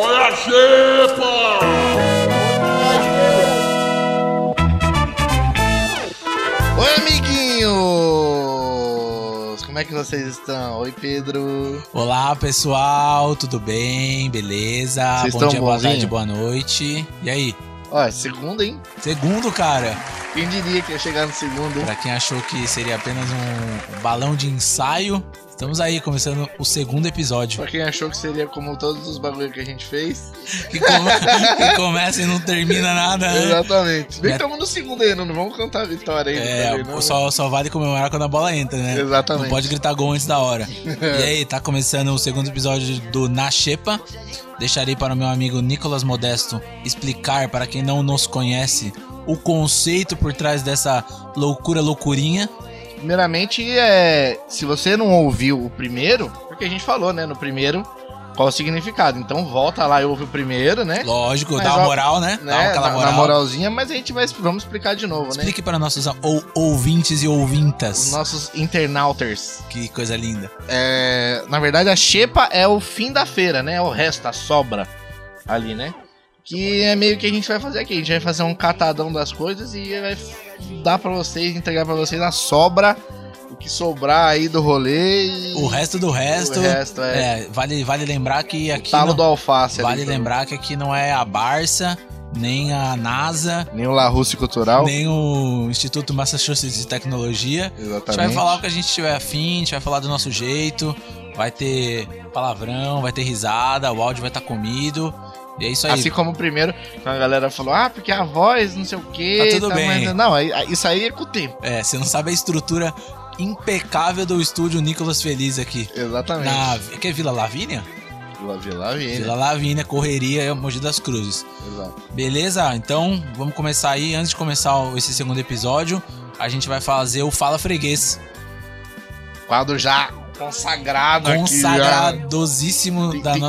Olha a xepa! Oi, amiguinhos! Como é que vocês estão? Oi, Pedro. Olá, pessoal, tudo bem? Beleza? Vocês Bom estão dia, boa bonzinho? tarde, boa noite. E aí? Ó, é segunda, hein? Segundo, cara. Quem diria que ia chegar no segundo, hein? Pra quem achou que seria apenas um balão de ensaio, estamos aí começando o segundo episódio. Pra quem achou que seria como todos os bagulhos que a gente fez. Que, come- que começa e não termina nada, né? Exatamente. Bem que estamos no segundo ainda, não vamos cantar a vitória ainda. É, também, não, só, só vale comemorar quando a bola entra, né? Exatamente. Não pode gritar gol antes da hora. e aí, tá começando o segundo episódio do Na Xepa. Deixarei para o meu amigo Nicolas Modesto explicar para quem não nos conhece o conceito por trás dessa loucura loucurinha. Primeiramente, é, se você não ouviu o primeiro, porque a gente falou, né, no primeiro, qual o significado. Então volta lá e ouve o primeiro, né? Lógico, Mas, dá uma moral, né? Dá né, aquela na, moral. na moralzinha, mas a gente vai vamos explicar de novo, né? Explique para nossos ou- ouvintes e Os ouvintas. nossos internauters. Que coisa linda. É, na verdade, a xepa é o fim da feira, né? É o resto, a sobra ali, né? Que é meio que a gente vai fazer aqui. A gente vai fazer um catadão das coisas e vai dar pra vocês, entregar pra vocês a sobra, o que sobrar aí do rolê e O resto do resto. o resto é, é, vale, vale lembrar que o aqui. talo não- do alface. ali vale pra- lembrar que aqui não é a Barça, nem a NASA, Nem o La Russe Cultural. nem o Instituto Massachusetts de Tecnologia. A gente vai Exatamente. falar o que a gente tiver afim, a gente vai falar do nosso jeito. Vai ter palavrão, vai ter risada, o áudio vai estar comido. E é isso aí. Assim como o primeiro, a galera falou, ah, porque a voz, não sei o quê. Tá tudo bem. mas- Não, isso aí é com o tempo. É, você não sabe a estrutura impecável do estúdio Nicolas Feliz aqui. Exatamente. Na. Que é Vila Lavínia? Vila Vila Vila. Vila Lavínia, Correria, Mogi das Cruzes. Exato. Beleza? Então, vamos começar aí. Antes de começar esse segundo episódio, a gente vai fazer o Fala Freguês. Quadro já consagrado aqui. já. Consagradosíssimo da tem-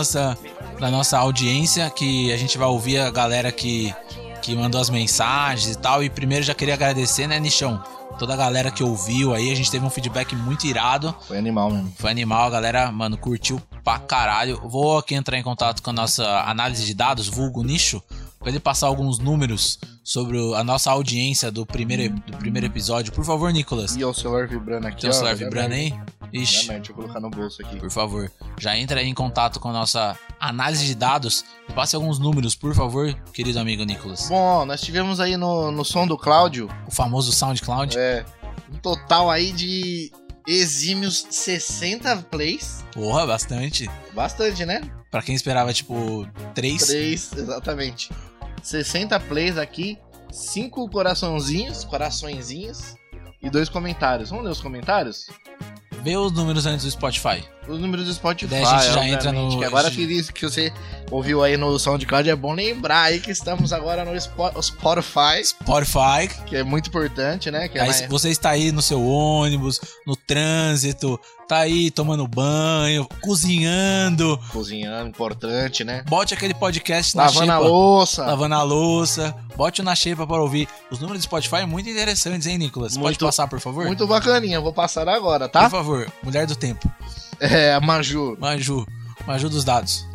da nossa audiência, que a gente vai ouvir a galera que, que mandou as mensagens e tal. E primeiro já queria agradecer, né, Nichão? Toda a galera que ouviu aí, a gente teve um feedback muito irado. Foi animal mesmo. Foi animal, a galera, mano, curtiu pra caralho. Vou aqui entrar em contato com a nossa análise de dados, vulgo nicho, pra ele passar alguns números sobre a nossa audiência do primeiro, do primeiro episódio. Por favor, Nicolas. E o celular vibrando aqui. Tem o celular vibrando aí? Ixi, merda, Deixa eu colocar no bolso aqui. por favor. Já entra aí em contato com a nossa análise de dados. Passe alguns números, por favor, querido amigo Nicolas. Bom, nós tivemos aí no, no som do Cláudio, O famoso SoundCloud. é, um total aí de exímios 60 plays. Porra, bastante. Bastante, né? Pra quem esperava, tipo, três. 3, exatamente. 60 plays aqui, 5 coraçãozinhos, coraçõezinhos e dois comentários. Vamos ler os comentários? Vê os números antes do Spotify. Os números do Spotify, Daí a gente já entra no- que agora que, isso que você ouviu aí no SoundCloud, é bom lembrar aí que estamos agora no Spo- Spotify, Spotify. que é muito importante, né? Que é Aí, se você está aí no seu ônibus, no trânsito, tá aí tomando banho, cozinhando, cozinhando, importante, né? bote aquele podcast na Lavando a louça. lavando a louça, bote na xepa para ouvir. Os números do Spotify é muito interessantes, hein, Nicolas? Pode Muito- passar, por favor? Muito bacaninha, vou passar agora, Por tá? favor, mulher do tempo. É, Maju. Maju, Maju dos dados.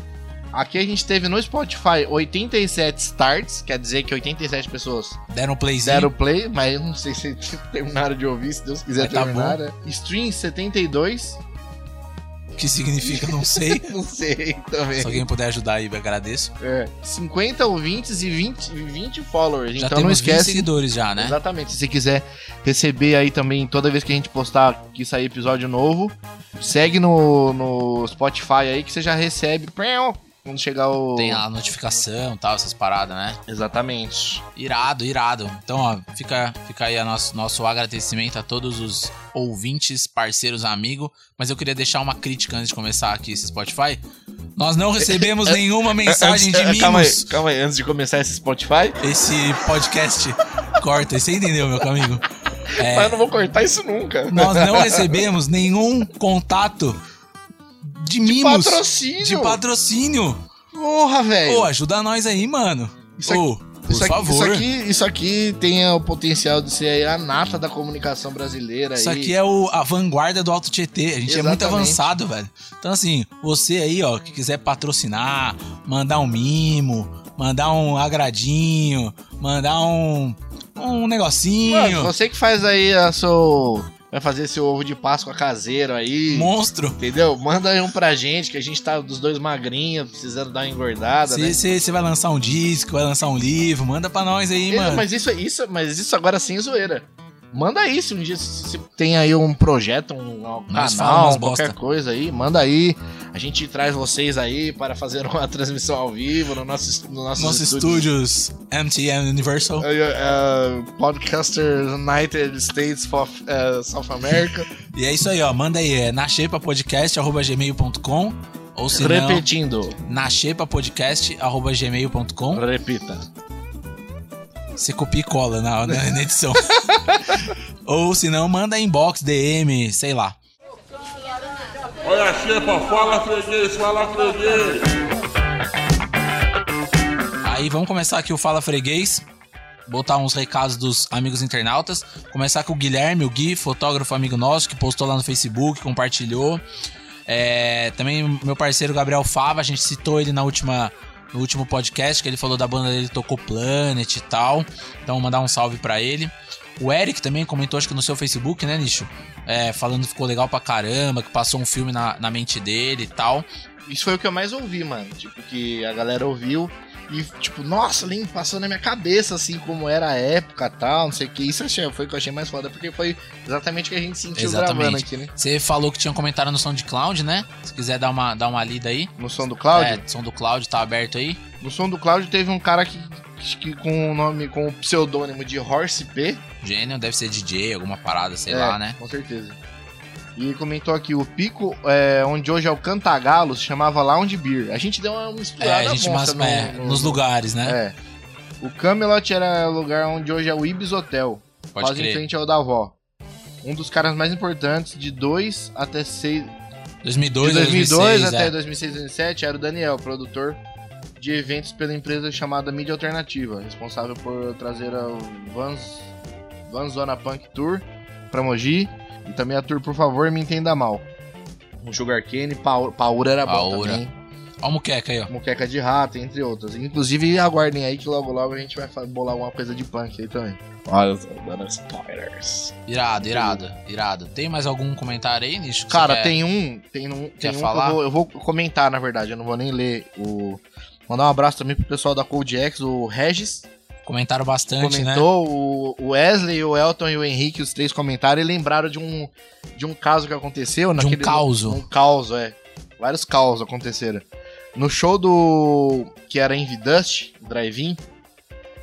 Aqui a gente teve no Spotify 87 starts, quer dizer que 87 pessoas Deram playzinho. deram play, mas eu não sei se terminaram de ouvir, se Deus quiser tá terminar. né? Stream 72, Que significa, não sei. não sei também. Se alguém puder ajudar aí, eu agradeço. É, 50 ouvintes e 20, 20 followers. Já então não temos 20 esquece. seguidores já, né? Exatamente. Se você quiser receber aí também, toda vez que a gente postar que sair episódio novo, segue no, no Spotify aí que você já recebe quando chegar o. Tem a notificação e tal, essas paradas, né? Exatamente. Irado, irado. Então, ó, fica, fica aí nosso, nosso agradecimento a todos os ouvintes, parceiros, amigos. Mas eu queria deixar uma crítica antes de começar aqui esse Spotify. Nós não recebemos nenhuma mensagem de Antes- calma aí, calma aí, antes de começar esse Spotify. Esse podcast corta, você entendeu, meu amigo? É, Mas eu não vou cortar isso nunca. nós não recebemos nenhum contato de mimos. Patrocínio! De patrocínio. Porra, velho! Ô, ajuda nós aí, mano. Isso aqui- Ô, isso, aqui, favor. isso aqui, isso aqui tem o potencial de ser aí a nata da comunicação brasileira. Isso aí. aqui é o, a vanguarda do Alto Tietê. A gente é muito Exatamente. avançado, velho. Então, assim, você aí, ó, que quiser patrocinar, mandar um mimo, mandar um agradinho, mandar um, um negocinho. Mano, você que faz aí a seu. Vai fazer seu ovo de Páscoa caseiro aí. Monstro. Entendeu? Manda aí um pra gente, que a gente tá dos dois magrinhos, precisando dar uma engordada, né? Você vai lançar um disco, vai lançar um livro, manda pra nós aí, É, mano. Mas isso, isso, mas isso agora sem zoeira. Manda aí, se um dia se se tem aí um projeto, um, um canal, qualquer bosta. coisa aí, manda aí. A gente traz vocês aí para fazer uma transmissão ao vivo no nosso, no nosso Nossos estúdios MTN Universal. Podcasters United States of eh, South America. E é isso aí, ó. Manda aí, é nachepapodcast.gmail.com ou se Repetindo, nachepapodcast.gmail.com. repita. Você copia e cola na, na, na edição. ou se não, manda inbox, DM, sei lá. Olha a xepa, fala freguês, fala freguês. Aí vamos começar aqui o Fala Freguês. Botar uns recados dos amigos internautas. Começar com o Guilherme, o Gui, fotógrafo amigo nosso, que postou lá no Facebook, compartilhou. É, também meu parceiro Gabriel Fava, a gente citou ele na última, no último podcast, que ele falou da banda dele, tocou Planet e tal. Então mandar um salve pra ele. O Eric também comentou, acho que no seu Facebook, né, Nicho? É, falando que ficou legal pra caramba, que passou um filme na, na mente dele e tal. Isso foi o que eu mais ouvi, mano. Tipo, que a galera ouviu e, tipo, nossa, Lin, passou na minha cabeça, assim, como era a época tal, não sei o que. Isso achei- foi o que eu achei mais foda, porque foi exatamente o que a gente sentiu Exatamente. gravando aqui, né? Você falou que tinha um comentário no SoundCloud, né? Se quiser dar uma, dar uma lida aí. No som do Cláudio. É, som do Cloud tá aberto aí. No som do Cláudio teve um cara que, que com o nome, com o pseudônimo de Horse P. Gênio, deve ser DJ, alguma parada, sei É, lá, né? Com certeza. E comentou aqui, o pico é, onde hoje é o Cantagalo se chamava Lounge Beer. A gente deu uma misturada É, a gente mas, é, no- no- nos lugares, né? É. O Camelot era o lugar onde hoje é o Ibis Hotel. Pode quase em crer. frente ao da avó. Um dos caras mais importantes de 2 até 6. 2002, de 2002 2006, até é. 2006, 2007 era o Daniel, produtor de eventos pela empresa chamada Mídia Alternativa, responsável por trazer a Vans, Vans Zona Punk Tour pra Mogi e também a tour Por Favor Me Entenda Mal. Um Sugar Cane, Pau- Paura era bom Paura. também. Ó o muqueca aí, ó. Moqueca de rato, entre outras. Inclusive, aguardem aí que logo logo a gente vai bolar alguma coisa de punk aí também. Olha, dando spoilers. Irado, irado, irado. Tem mais algum comentário aí, Nicho? que Cara, quer? tem um. Tem um, tem um que falar? eu vou, eu vou comentar, na verdade. Eu não vou nem ler o. Mandar um abraço também pro pessoal da Cold X, o Regis. Comentaram bastante, né? comentou, o o Wesley, o Elton e o Henrique, os três comentaram e lembraram de um, de um caso que aconteceu. De um causo. Um causo, é. Vários causos aconteceram. No show do. que era em Vidust, Drive-In,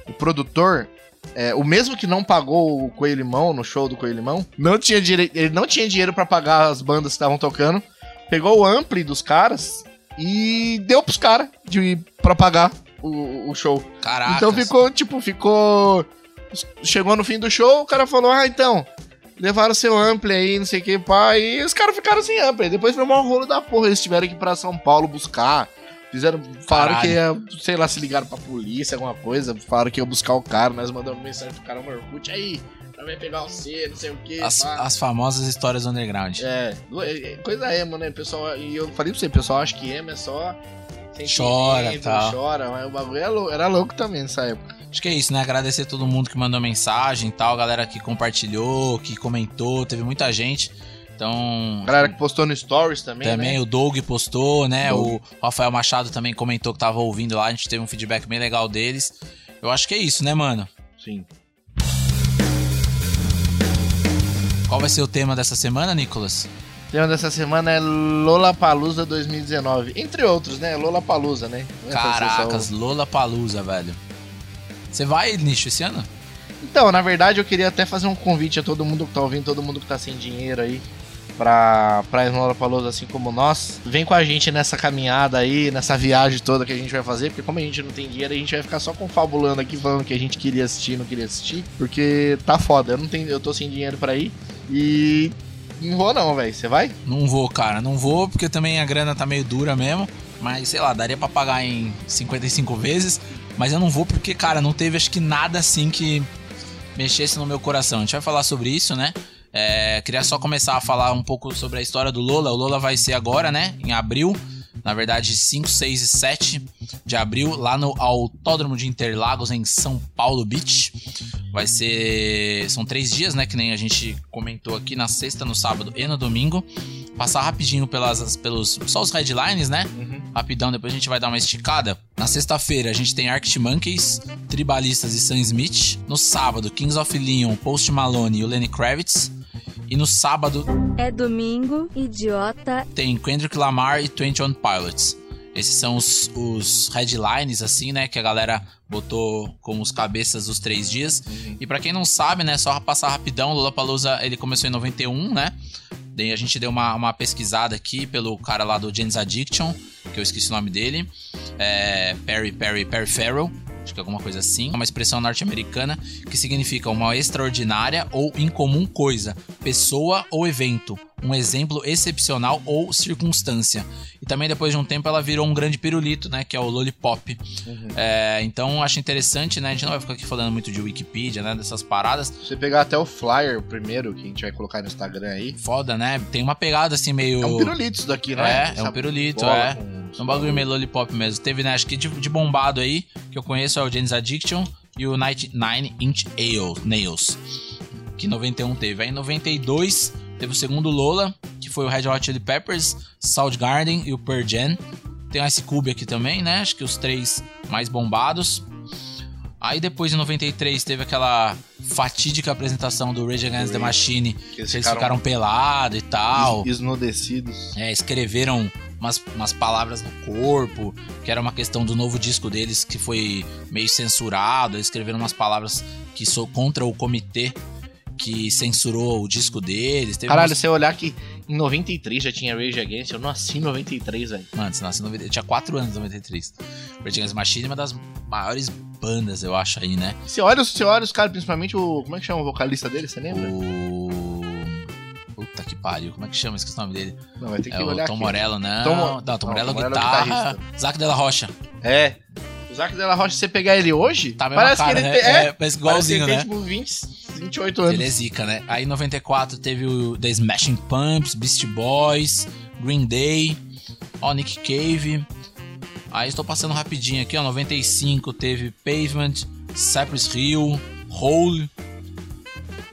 o produtor. é, o mesmo que não pagou o Coelho Limão no show do Coelho Limão, não tinha dire... ele não tinha dinheiro pra pagar as bandas que estavam tocando. Pegou o ampli dos caras e deu pros caras de para pagar o, o show. Caraca. Então ficou, tipo, ficou. Chegou no fim do show, o cara falou: Ah, então, levaram seu ampli aí, não sei o que, pá. E os caras ficaram sem ampli. Depois foi um rolo da porra. Eles tiveram que ir pra São Paulo buscar. Fizeram. Falaram Caralho. que ia, sei lá, se ligaram pra polícia, alguma coisa. Falaram que ia buscar o cara. Nós mandamos mensagem pro cara no Orkut aí. Vai pegar você, não sei o que. As, as famosas histórias underground. É, é, coisa emo, né, pessoal? E eu falei pra você, pessoal acha que emo é só. Chora, tal. Chora, mas o bagulho era lou- era louco também nessa época. Acho que é isso, né? Agradecer todo mundo que mandou mensagem e tal, galera que compartilhou, que comentou, teve muita gente. Então. Galera que postou no Stories também. Também né? o Doug postou, né? Doug. O Rafael Machado também comentou que tava ouvindo lá, a gente teve um feedback bem legal deles. Eu acho que é isso, né, mano? Sim. Qual vai ser o tema dessa semana, Nicolas? O tema dessa semana é Lollapalooza 2019. Entre outros, né? Lollapalooza, né? Não é Caracas, Lola Palusa, velho. Você vai, Nicho, esse ano? Então, na verdade, eu queria até fazer um convite a todo mundo que tá ouvindo, todo mundo que tá sem dinheiro aí. Pra, pra ir no Lollapalooza, assim como nós. Vem com a gente nessa caminhada aí, nessa viagem toda que a gente vai fazer. Porque como a gente não tem dinheiro, a gente vai ficar só confabulando aqui, falando que a gente queria assistir não queria assistir. Porque tá foda, eu, não tenho, eu tô sem dinheiro pra ir. E não vou não, velho. Você vai? Não vou, cara, não vou, porque também a grana tá meio dura mesmo. Mas, sei lá, daria pra pagar em 55 vezes. Mas eu não vou porque, cara, não teve acho que nada assim que mexesse no meu coração. A gente vai falar sobre isso, né? É, queria só começar a falar um pouco sobre a história do Lola. O Lola vai ser agora, né? Em abril. Na verdade, 5, 6 e 7 de abril, lá no Autódromo de Interlagos, em São Paulo Beach. Vai ser. São três dias, né? Que nem a gente comentou aqui, na sexta, no sábado e no domingo. Passar rapidinho pelas, pelos. Só os headlines, né? Uhum. Rapidão, depois a gente vai dar uma esticada. Na sexta-feira, a gente tem Arctic Monkeys, Tribalistas e Sam Smith. No sábado, Kings of Leon, Post Malone e o Lenny Kravitz. E no sábado É domingo, idiota. tem Kendrick Lamar e 21 Pilots. Esses são os, os headlines, assim, né? Que a galera botou como os cabeças dos três dias. E pra quem não sabe, né? Só passar rapidão, o Lollapalooza, ele começou em 91, né? A gente deu uma, uma pesquisada aqui pelo cara lá do James Addiction, que eu esqueci o nome dele. É, Perry, Perry, Perry Farrell. Acho que é alguma coisa assim. É uma expressão norte-americana que significa uma extraordinária ou incomum coisa, pessoa ou evento, um exemplo excepcional ou circunstância. E também depois de um tempo ela virou um grande pirulito, né? Que é o Lollipop. É, então acho interessante, né? A gente não vai ficar aqui falando muito de Wikipedia, né? Dessas paradas. Se você pegar até o flyer primeiro, que a gente vai colocar no Instagram aí, Foda, né? Tem uma pegada assim meio. é um pirulito isso daqui, né? É, é um pirulito, bola é. com- É um bagulho meio lollipop mesmo. Teve, né? Acho que de, de bombado aí, que eu conheço é o James Addiction e o 99 Inch Ale, Nails. Que em 91 teve. Aí em 92 teve o segundo Lola, que foi o Red Hot Chili Peppers, Soundgarden e o Pearl Jam. Tem o Ice Cube aqui também, né? Acho que os três mais bombados. Aí depois em 93 teve aquela fatídica apresentação do Rage Against the Machine, que eles ficaram pelados e tal. es- esnudecidos. É, escreveram umas, umas palavras no corpo, que era uma questão do novo disco deles que foi meio censurado. Eles escreveram umas palavras que sou contra o comitê que censurou o disco deles. Teve Caralho, umas- se eu olhar que em 93 já tinha Rage Against, eu nasci em 93, velho. Mano, você nasceu em 90... eu tinha 4 anos em 93. Rage Against Machine é uma das maiores bandas, eu acho, aí, né? Você olha, você olha os caras, principalmente o. Como é que chama o vocalista dele, você lembra? O... Puta que pariu, como é que chama? Esqueci o nome dele. Não, vai ter que É o olhar Tom aqui. Morello, não. Tom Não, Tom Não, Morello é Tom Morello é o guitarra. Zac de la Rocha. É. O Zac Della Rocha, se você pegar ele hoje, Tá parece cara, que ele né? tem. É, É, parece igualzinho, parece que ele tem, tipo 20, 28 anos. Ele é zica, né? Aí em 94 teve o The Smashing Pumps, Beast Boys, Green Day, ó, Nick Cave. Aí estou passando rapidinho aqui, ó. 95 teve Pavement, Cypress Hill, Hole,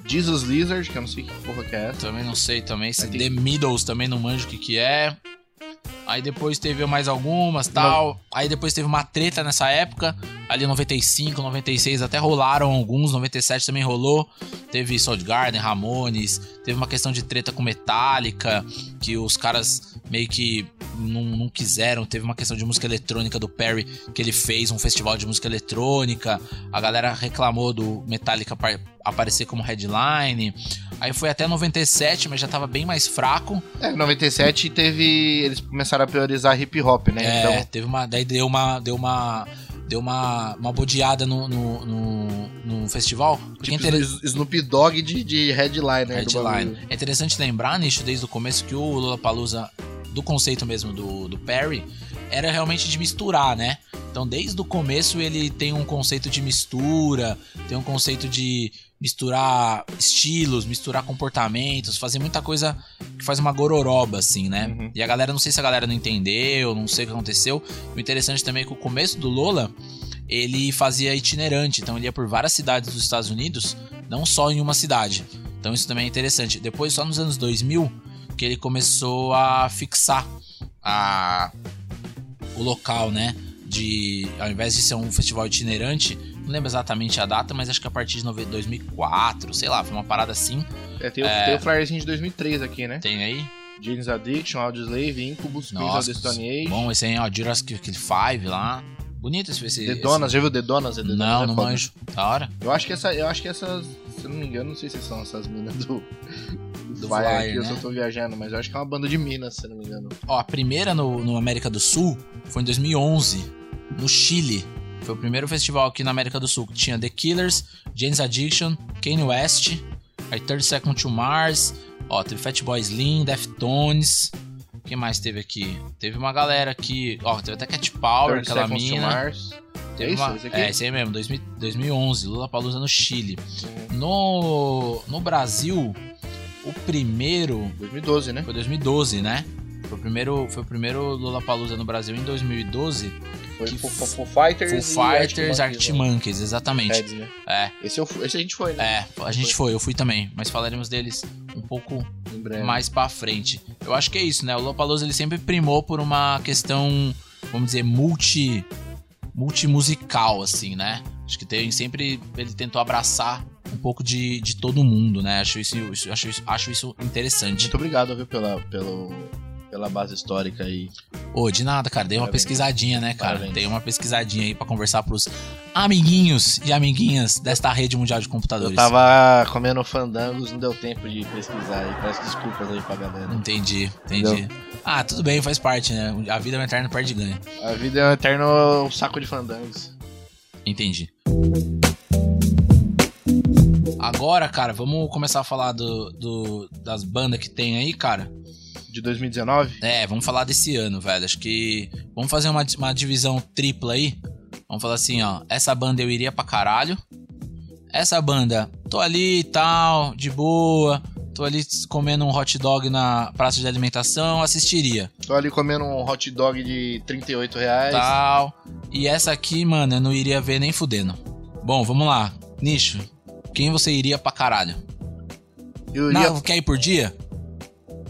Jesus Lizard, que eu não sei que porra que é essa. também não sei também. Tem- The Middles também não manjo o que que é. Aí depois teve mais algumas tal. Aí depois teve uma treta nessa época. Ali 95, 96 até rolaram alguns. 97 também rolou. Teve Soundgarden, Ramones. Teve uma questão de treta com Metallica. Que os caras meio que não, não quiseram. Teve uma questão de música eletrônica do Perry. Que ele fez um festival de música eletrônica. A galera reclamou do Metallica par- aparecer como headline. Aí foi até 97, mas já tava bem mais fraco. É, 97 teve. Eles começaram a priorizar hip hop, né? É, Então. teve uma. Daí deu uma. Deu uma. Deu uma, uma bodeada no, no, no, no festival. Tipo, inter- Sno- Snoop Dogg de, de Headline. bagulho. É interessante lembrar, Nicho, desde o começo, que o Lollapalooza, do conceito mesmo do, do Perry, era realmente de misturar, né? Então, desde o começo, ele tem um conceito de mistura, tem um conceito de misturar estilos, misturar comportamentos, fazer muita coisa que faz uma gororoba, assim, né? Uhum. E a galera, não sei se a galera não entendeu, não sei o que aconteceu. O interessante também é que o começo do Lola, ele fazia itinerante, então ele ia por várias cidades dos Estados Unidos, não só em uma cidade. Então isso também é interessante. Depois, só nos anos 2000, que ele começou a fixar a, o local, né? De, ao invés de ser um festival itinerante, não lembro exatamente a data, mas acho que a partir de nove- 2004, sei lá, foi uma parada assim. É, tem, o, tem o flyerzinho de 2003 aqui, né? Tem aí? James Addiction, Audioslave, Incubus, Queens of the Stone Age. bom, esse aí, ó, Jurassic 5 lá. Bonito esse, esse The Donas, já viu The Donas? The Donas Não, é não foda. manjo. Da hora. Eu acho que essa, eu acho que essas, se eu não me engano, não sei se são essas minas do, do, Flyer, Flyer, aqui, eu né? só tô viajando, mas eu acho que é uma banda de Minas, se eu não me engano. Ó, a primeira no, no América do Sul foi em 2011, no Chile. Foi o primeiro festival aqui na América do Sul. que Tinha The Killers, James Addiction, Kanye West, aí 30 Second to Mars, ó, teve Fatboy Slim, Deftones. Quem mais teve aqui? Teve uma galera aqui, ó, teve até Cat Power, 30 aquela mina. Teve É isso? uma- Esse aqui? É, esse aí mesmo, 2000 2011, Lula Palusa no Chile. Uhum. No, no Brasil, o primeiro 2012, né? foi 2012, né? Foi o primeiro, foi o primeiro Lula Palusa no Brasil em 2012. Foi Que Foo, Foo Fighters Foo Fighters, Arctic Arctic Monkeys, exatamente. Né? É, Esse, eu esse a gente foi, né? é, a gente foi, eu fui também, mas falaremos deles um pouco mais pra frente. Eu acho que é isso, né? O Lollapalooza ele sempre primou por uma questão, vamos dizer, multi multimusical assim, né? Acho que tem sempre ele tentou abraçar um pouco de, de todo mundo, né? Acho isso, isso- acho isso, acho isso interessante. Muito obrigado, viu, pela, pelo, pela base histórica aí. Ô, de nada, cara. Dei uma Parabéns. pesquisadinha, né, cara? Parabéns. Dei uma pesquisadinha aí pra conversar pros amiguinhos e amiguinhas desta rede mundial de computadores. Eu tava comendo fandangos, não deu tempo de pesquisar aí. Peço desculpas aí pra galera. Entendi, entendi. Ah, tudo bem, faz parte, né? A vida é um eterno perde ganha. A vida é um eterno saco de fandangos. Entendi. Agora, cara, vamos começar a falar do, do- das bandas que tem aí, cara. De 2019? É, vamos falar desse ano, velho. Acho que. Vamos fazer uma, uma divisão tripla aí. Vamos falar assim, ó. Essa banda eu iria pra caralho. Essa banda, tô ali e tal, de boa. Tô ali comendo um hot dog na praça de alimentação, assistiria. Tô ali comendo um hot dog de 38 reais. Tal. E essa aqui, mano, eu não iria ver nem fudendo. Bom, vamos lá. Nicho, quem você iria pra caralho? Eu iria. Não, quer ir por dia?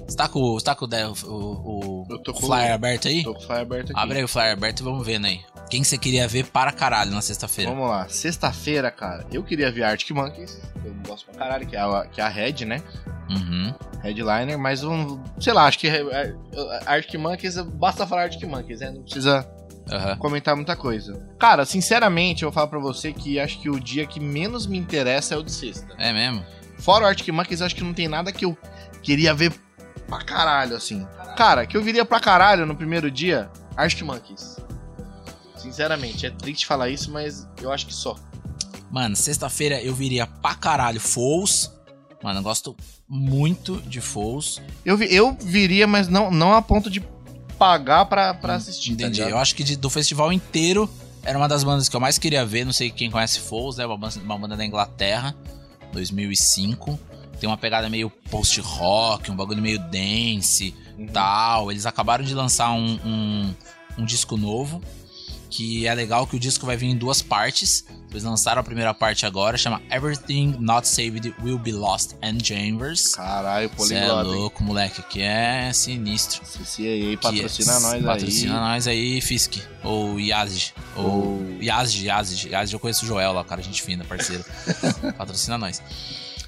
Você tá com, você tá com o, o, o- Eu tô o com- flyer aberto aí? Tô com o flyer aberto aqui. Abre aí o flyer aberto e vamos vendo aí. Quem você queria ver para caralho na sexta-feira? Vamos lá. Sexta-feira, cara, eu queria ver Arctic Monkeys. Eu gosto pra caralho, que é a, que é a Red, né? Uhum. Headliner, mas um. Sei lá, acho que é, é, Arctic Monkeys, basta falar Arctic Monkeys, né? Não precisa Aham. comentar muita coisa. Cara, sinceramente, eu vou falar pra você que acho que o dia que menos me interessa é o de sexta. É mesmo? Fora o Arctic Monkeys, acho que não tem nada que eu queria ver pra caralho, assim. Cara, que eu viria pra caralho no primeiro dia, Arctic Monkeys. Sinceramente, é triste falar isso, mas eu acho que só. Mano, sexta-feira eu viria pra caralho Fouls. Mano, eu gosto muito de Fouls. Eu, vi- eu viria, mas não, não a ponto de pagar pra, pra assistir, tá Entendi. ligado? eu acho que de- do festival inteiro era uma das bandas que eu mais queria ver. Não sei quem conhece Fouls, né? Uma banda, uma banda da Inglaterra, 2005. Tem uma pegada meio post-rock, um bagulho meio dance Uhum. tal. Eles acabaram de lançar um, um, um disco novo. Que é legal que o disco vai vir em duas partes. Eles lançaram a primeira parte agora, chama Everything Not Saved Will Be Lost and Chambers. Caralho, Cê é poliglota. hein? louco, moleque, que é sinistro. CCAA patrocina é- nós Patrocina aí. nós aí, Fisk. Ou Yazid. Ou Ou- Yazid, Yazid. Yazid, eu conheço o Joel lá, cara, gente fina, parceiro. Patrocina nós.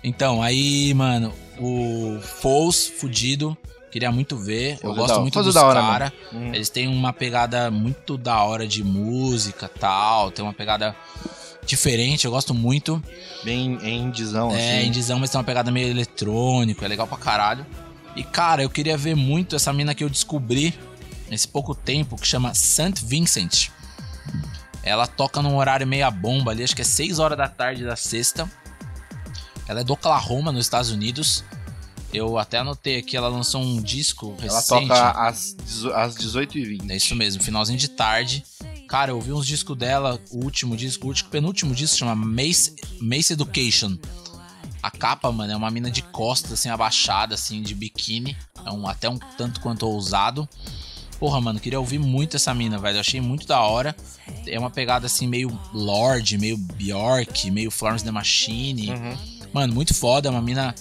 Então, aí, mano, o Foles, fudido. Queria muito ver. eu é gosto muito é dos caras. Hum. Eles têm uma pegada muito da hora de música tal. Tem uma pegada diferente, eu gosto muito. Bem em indizão, É, assim. indizão, mas tem uma pegada meio eletrônico, é legal pra caralho. E, cara, eu queria ver muito essa mina que eu descobri nesse pouco tempo, que chama St. Vincent. Ela toca num horário meia bomba ali, acho que é 6 horas da tarde da sexta. Ela é do Oklahoma, nos Estados Unidos. Eu até anotei aqui, ela lançou um disco Ela recente. toca às, às 18h20. É isso mesmo, finalzinho de tarde. Cara, eu ouvi uns discos dela, o último disco, o último, penúltimo disco chama Mace, Mace Education. A capa, mano, é uma mina de costas, assim, abaixada, assim, de biquíni. É um, até um tanto quanto ousado. Porra, mano, queria ouvir muito essa mina, velho. Eu achei muito da hora. É uma pegada, assim, meio Lorde, meio Bjork, meio Florence The Machine. Uhum. Mano, muito foda, é uma mina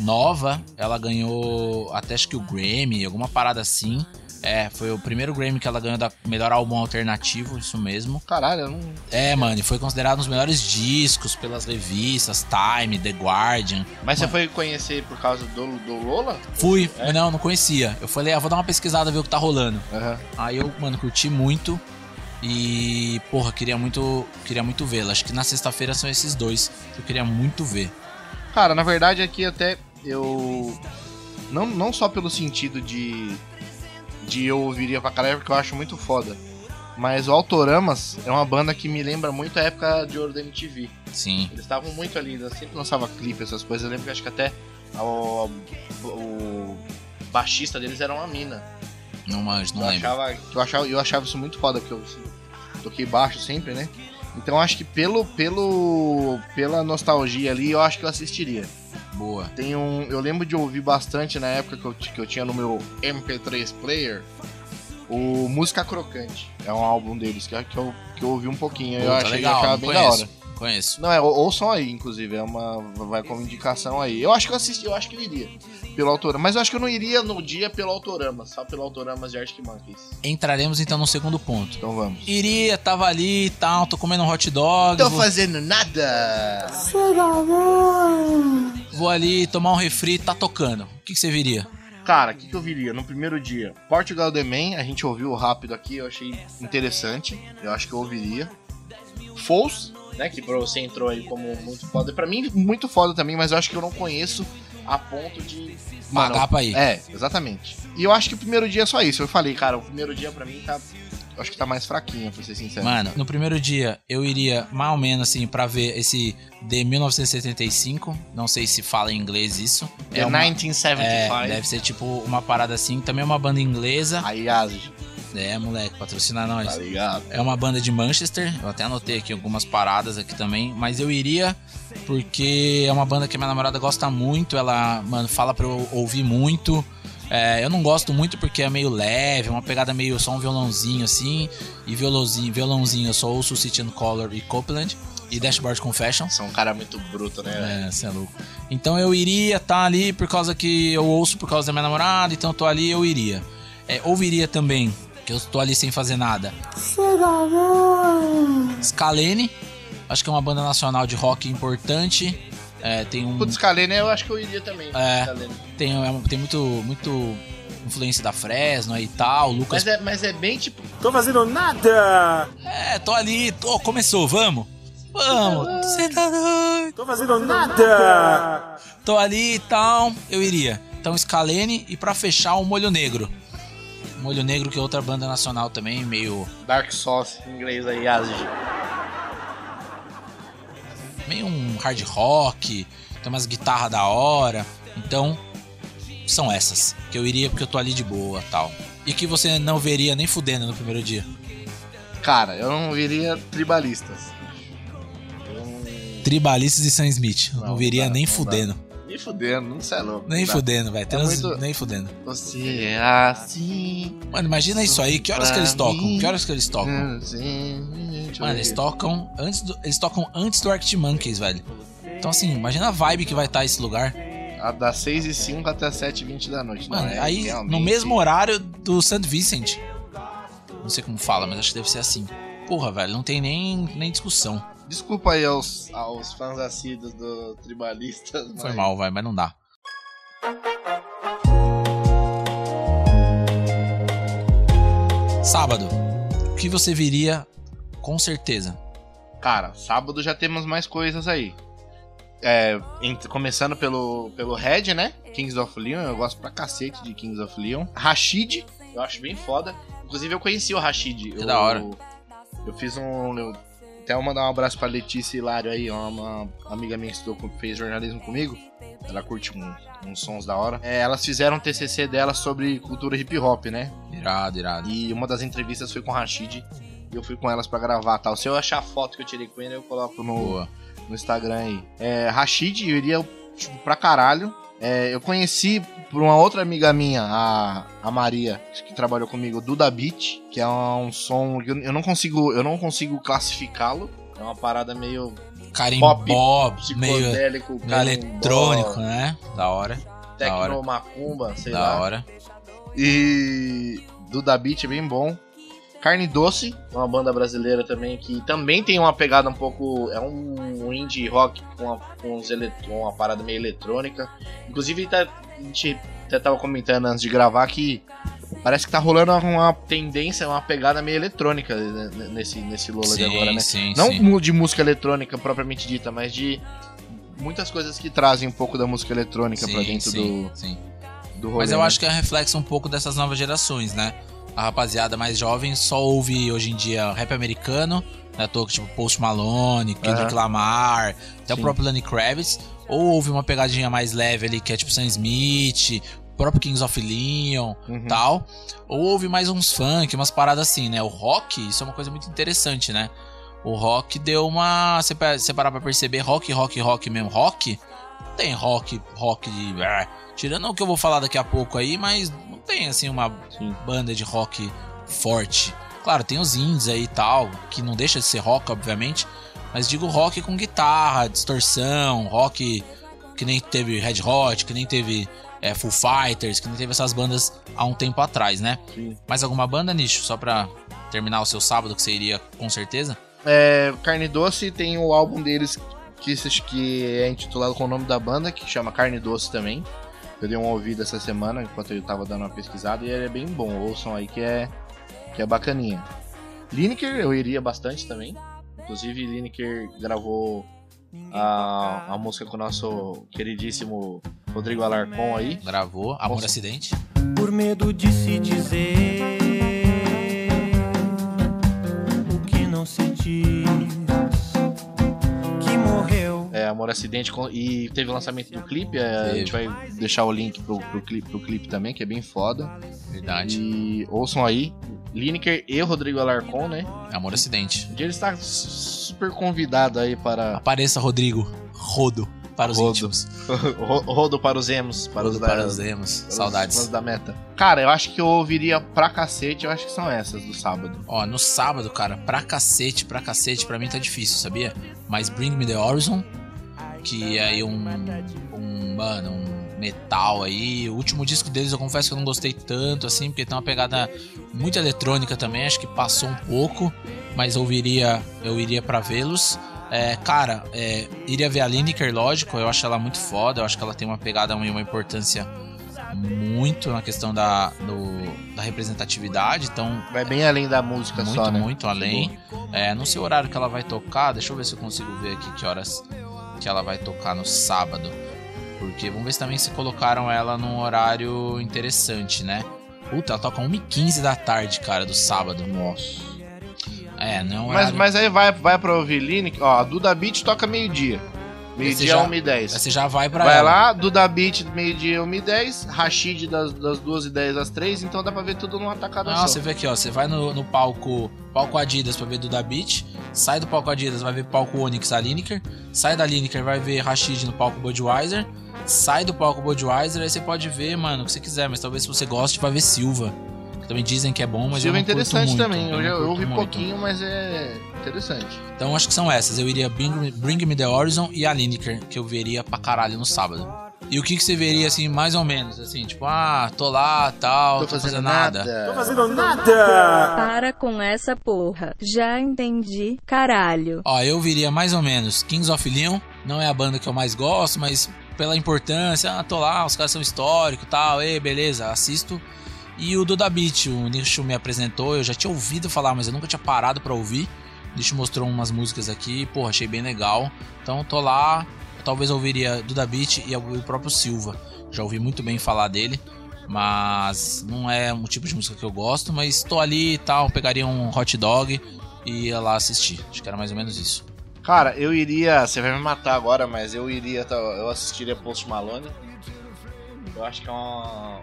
nova. Ela ganhou até acho que o Grammy, alguma parada assim. É, foi o primeiro Grammy que ela ganhou da melhor álbum alternativo, isso mesmo. Caralho, eu não. É, mano, e foi considerado um dos melhores discos pelas revistas Time, The Guardian. Mas você Mano. foi conhecer por causa do, do Lola? Fui, É? não, não conhecia. Eu falei, ah, vou dar uma pesquisada ver o que tá rolando. Aham. Aí eu, mano, curti muito. E, porra, queria muito, queria muito vê-la. Acho que na sexta-feira são esses dois que eu queria muito ver. Cara, na verdade aqui até eu. Não, não só pelo sentido de. De eu ouviria pra caralho, porque eu acho muito foda. Mas o Autoramas é uma banda que me lembra muito a época de ouro da MTV. Sim. Eles estavam muito ali, eles sempre lançava clipe, essas coisas. Eu lembro que acho que até o, o baixista deles era uma mina. Não manjo, não eu, lembro. achava, eu, achava, eu achava isso muito foda, porque eu, assim, toquei baixo sempre, né? Então acho que pelo, pelo, pela nostalgia ali, eu acho que eu assistiria. Boa. Tem um, eu lembro de ouvir bastante na época que eu, que eu tinha no meu MP3 player o Música Crocante. É um álbum deles que, eu- que, eu, que eu ouvi um pouquinho. eu Puta, achei legal, que não bem da conheço. hora. Conheço. Não, é, ou- ouçam aí, inclusive. É uma. Vai como indicação aí. Eu acho que eu assisti, eu acho que eu iria. Pelo Autorama. Mas eu acho que eu não iria no dia pelo Autorama, só pelo Autorama de Arctic Monkeys. Entraremos então no segundo ponto. Então vamos. Iria, tava ali e tal, tô comendo um hot dog. Tô vou, fazendo nada! vou ali tomar um refri, tá tocando. O que, que você viria? Cara, o que, que eu viria no primeiro dia? Portugal The Man, a gente ouviu rápido aqui, eu achei interessante. Eu acho que eu ouviria. Foles, né? Que pra você entrou aí como muito foda. Pra mim, muito foda também, mas eu acho que eu não conheço a ponto de. Mano, Pagar pra ir. É, exatamente. E eu acho que o primeiro dia é só isso. Eu falei, cara, o primeiro dia pra mim tá. Eu acho que tá mais fraquinho, pra ser sincero. Mano, no primeiro dia eu iria mais ou menos assim pra ver esse de 1975. Não sei se fala em inglês isso. é uma- 1975. É, deve ser tipo uma parada assim. Também é uma banda inglesa. Aí, Asis, É, moleque, patrocina nós. tá ligado? É uma banda de Manchester. Eu até anotei aqui algumas paradas aqui também. Mas eu iria porque é uma banda que minha namorada gosta muito. Ela, mano, fala pra eu ouvir muito. É, eu não gosto muito porque é meio leve, é uma pegada meio só um violãozinho assim. E violãozinho, violãozinho eu só ouço City and Color e Copeland. E Dashboard Confessions. São um cara muito bruto, né? É, você é louco. Então eu iria estar ali por causa que eu ouço por causa da minha namorada, então eu tô ali, eu iria. É, ouviria também, que eu tô ali sem fazer nada. Scalene, acho que é uma banda nacional de rock importante. É, tem um. Putz, Kalene, eu acho que eu iria também. É. Scalene. Tem, é um- tem muito, muito influência da Fresno e tal. Lucas. Mas é, mas é bem tipo. Tô fazendo nada! É, tô ali, tô, começou, vamos! Vamos! Você tá doido? Tô fazendo nada! Tô ali e tal, eu iria. Então, Scalene e pra fechar, o Molho Negro. Molho Negro, que é outra banda nacional também, meio, Dark Sauce em inglês aí, Asis. meio um hard rock, tem umas guitarras da hora. Então, são essas. Que eu iria porque eu tô ali de boa tal. E que você não veria nem fudendo no primeiro dia. Cara, eu não viria tribalistas. Eu. Tribalistas e Sam Smith. Não, Não, veria dá, nem não fudendo. Nem fudendo, não sei louco. Nem dá. fudendo, velho. Trans- muito- Nem fudendo. Você é assim. Mano, imagina isso aí. Que horas que eles tocam? Que horas que eles tocam? Mano, eles tocam antes do, eles tocam antes do Arctic Monkeys, velho. Então assim, imagina a vibe que vai estar esse lugar. A Das 6 e 5 até as 7 e 20 da noite. Mano, é aí realmente- no mesmo horário do St. Vincent. Não sei como fala, mas acho que deve ser assim. Porra, velho, não tem nem, nem discussão. Desculpa aí aos, aos fãs assíduos do Tribalistas. Foi mas- mal, vai, mas não dá. Sábado. O que você viria com certeza? Cara, sábado já temos mais coisas aí. É, ent- começando pelo, pelo Red, né? Kings of Leon, eu gosto pra cacete de Kings of Leon. Rashid, eu acho bem foda. Inclusive eu conheci o Rashid. Que eu, da hora. Eu fiz um. Eu, até vou mandar um abraço pra Letícia Hilário aí, uma, amiga minha que estudou, fez jornalismo comigo. Ela curte um- uns sons da hora. É, elas fizeram um TCC dela sobre cultura hip hop, né? Irado, irado. E uma das entrevistas foi com o Rashid. E eu fui com elas pra gravar tal. Se eu achar a foto que eu tirei com ele, eu coloco no, Boa. no Instagram aí. É, Rashid, eu iria tipo, pra caralho. É, eu conheci por uma outra amiga minha, a, a Maria, que trabalhou comigo, Duda Beat, que é um som que eu, eu não consigo, eu não consigo classificá-lo. É uma parada meio Carimbó, Pop, meio, psicodélico, meio eletrônico, né? Da hora, da hora. Tecno macumba, sei da lá. hora. E Duda Beat é bem bom. Carne Doce, uma banda brasileira também que também tem uma pegada um pouco. É um indie rock com uma, com uns ele- com uma parada meio eletrônica. Inclusive, tá- a gente até tava comentando antes de gravar que parece que tá rolando uma tendência, uma pegada meio eletrônica né, nesse, nesse Lola de Sim, agora, né? sim, Não sim. de música eletrônica propriamente dita, mas de muitas coisas que trazem um pouco da música eletrônica pra Sim, dentro sim, do, sim. do rolê. Mas eu né? acho que é reflexo um pouco dessas novas gerações, né? A rapaziada mais jovem só ouve hoje em dia rap americano, né? Tô, tipo Post Malone, Kendrick Aham. Lamar, até Sim. o próprio Lenny Kravitz. Ou ouve uma pegadinha mais leve ali, que é tipo Sam Smith, próprio Kings of Leon Uhum. tal. Ou ouve mais uns funk, umas paradas assim, né? O rock, isso é uma coisa muito interessante, né? O rock deu uma. Você parar pra perceber, rock, rock, rock mesmo, rock. Não tem rock, rock de. ah, Tirando o que eu vou falar daqui a pouco aí, mas não tem assim uma Sim. banda de rock forte. Claro, tem os indies aí e tal, que não deixa de ser rock, obviamente. Mas digo rock com guitarra, distorção, rock que nem teve Red Hot, que nem teve é, Full Fighters, que nem teve essas bandas há um tempo atrás, né? Sim. Mais alguma banda, Nicho? Só pra terminar o seu sábado, que você iria com certeza? É, Carne Doce tem o álbum deles que, se- que é intitulado com o nome da banda, que chama Carne Doce também. Eu dei uma ouvida essa semana enquanto eu tava dando uma pesquisada e ele é bem bom. Ouçam aí que é, que é bacaninha. Lineker eu iria bastante também. Inclusive, Lineker gravou a, a música com o nosso queridíssimo Rodrigo Alarcon aí. Gravou, Amor Nossa. Acidente. por medo de se dizer o que não se diz Amor Acidente e teve o lançamento do clipe. é, a gente vai deixar o link pro, pro, clipe, pro clipe também, que é bem foda. Verdade. E ouçam aí, Lineker e Rodrigo Alarcon, né? Amor Acidente. Dia ele está su- super convidado aí para Apareça, Rodrigo. Rodo. Para os Rodo. íntimos. Ro- Rodo para os emos, para os Rodo da- para os demos. para os Saudades. da meta. Cara, eu acho que eu ouviria pra cacete, eu acho que são essas do sábado. Ó, no sábado, cara, pra cacete, pra cacete, pra mim tá difícil, sabia? Mas Bring Me The Horizon, que é aí um, um, mano, um metal aí. O último disco deles eu confesso que eu não gostei tanto, assim, porque tem uma pegada muito eletrônica também, acho que passou um pouco, mas eu iria, eu iria pra vê-los. É, cara, é, iria ver a Lineker, lógico, eu acho ela muito foda, eu acho que ela tem uma pegada e uma importância muito na questão da, do- da representatividade, então Vai bem além da música muito, só, né? muito além. É, não sei o horário que ela vai tocar. Deixa eu ver se eu consigo ver aqui que horas que ela vai tocar no sábado. Porque vamos ver se também se colocaram ela num horário interessante, né? Puta, ela toca 1h15 da tarde, cara, do sábado. Nossa. É, não é Mas, horário... mas aí vai, vai pra ouvir Lineker, ó, a Duda Beat toca meio-dia. Meio-dia 1 e 10 Aí você já vai pra Vai ela. lá, Duda Beat meio-dia 1 e 10 Rashid das, das 2 e 10 às 3 então dá pra ver tudo numa tacada Não, só. você vê aqui, ó. Você vai no, no palco palco Adidas pra ver Duda Beat. Sai do palco Adidas, vai ver palco Onyx a Lineker. Sai da Lineker, vai ver Rashid no palco Budweiser. Sai do palco Budweiser, aí você pode ver, mano, o que você quiser. Mas talvez se você goste, vai ver Silva. Também dizem que é bom, mas Silva é eu não curto interessante muito, também. Eu, já eu ouvi muito. pouquinho, mas é interessante. Então acho que são essas. Eu iria Bring, Bring Me The Horizon e a Lineker, que eu veria pra caralho no sábado. E o que, que você veria, assim, mais ou menos? Assim, tipo, ah, tô lá, tal, Tô fazendo nada. Tô fazendo nada. Para com essa porra. Já entendi, caralho. Ó, eu viria mais ou menos Kings of Leon. Não é a banda que eu mais gosto, mas pela importância, ah, tô lá, os caras são históricos e tal, ei, beleza, assisto. E o Duda Beat, o Nicho me apresentou, eu já tinha ouvido falar, mas eu nunca tinha parado pra ouvir. Nicho mostrou umas músicas aqui, porra, achei bem legal. Então tô lá, talvez ouviria Duda Beat e o próprio Silva. Já ouvi muito bem falar dele, mas não é um tipo de música que eu gosto, mas tô ali e tal, pegaria um hot dog e ia lá assistir. Acho que era mais ou menos isso. Cara, eu iria. Você vai me matar agora, mas eu iria. tá, Eu assistiria Post Malone. Eu acho que é uma.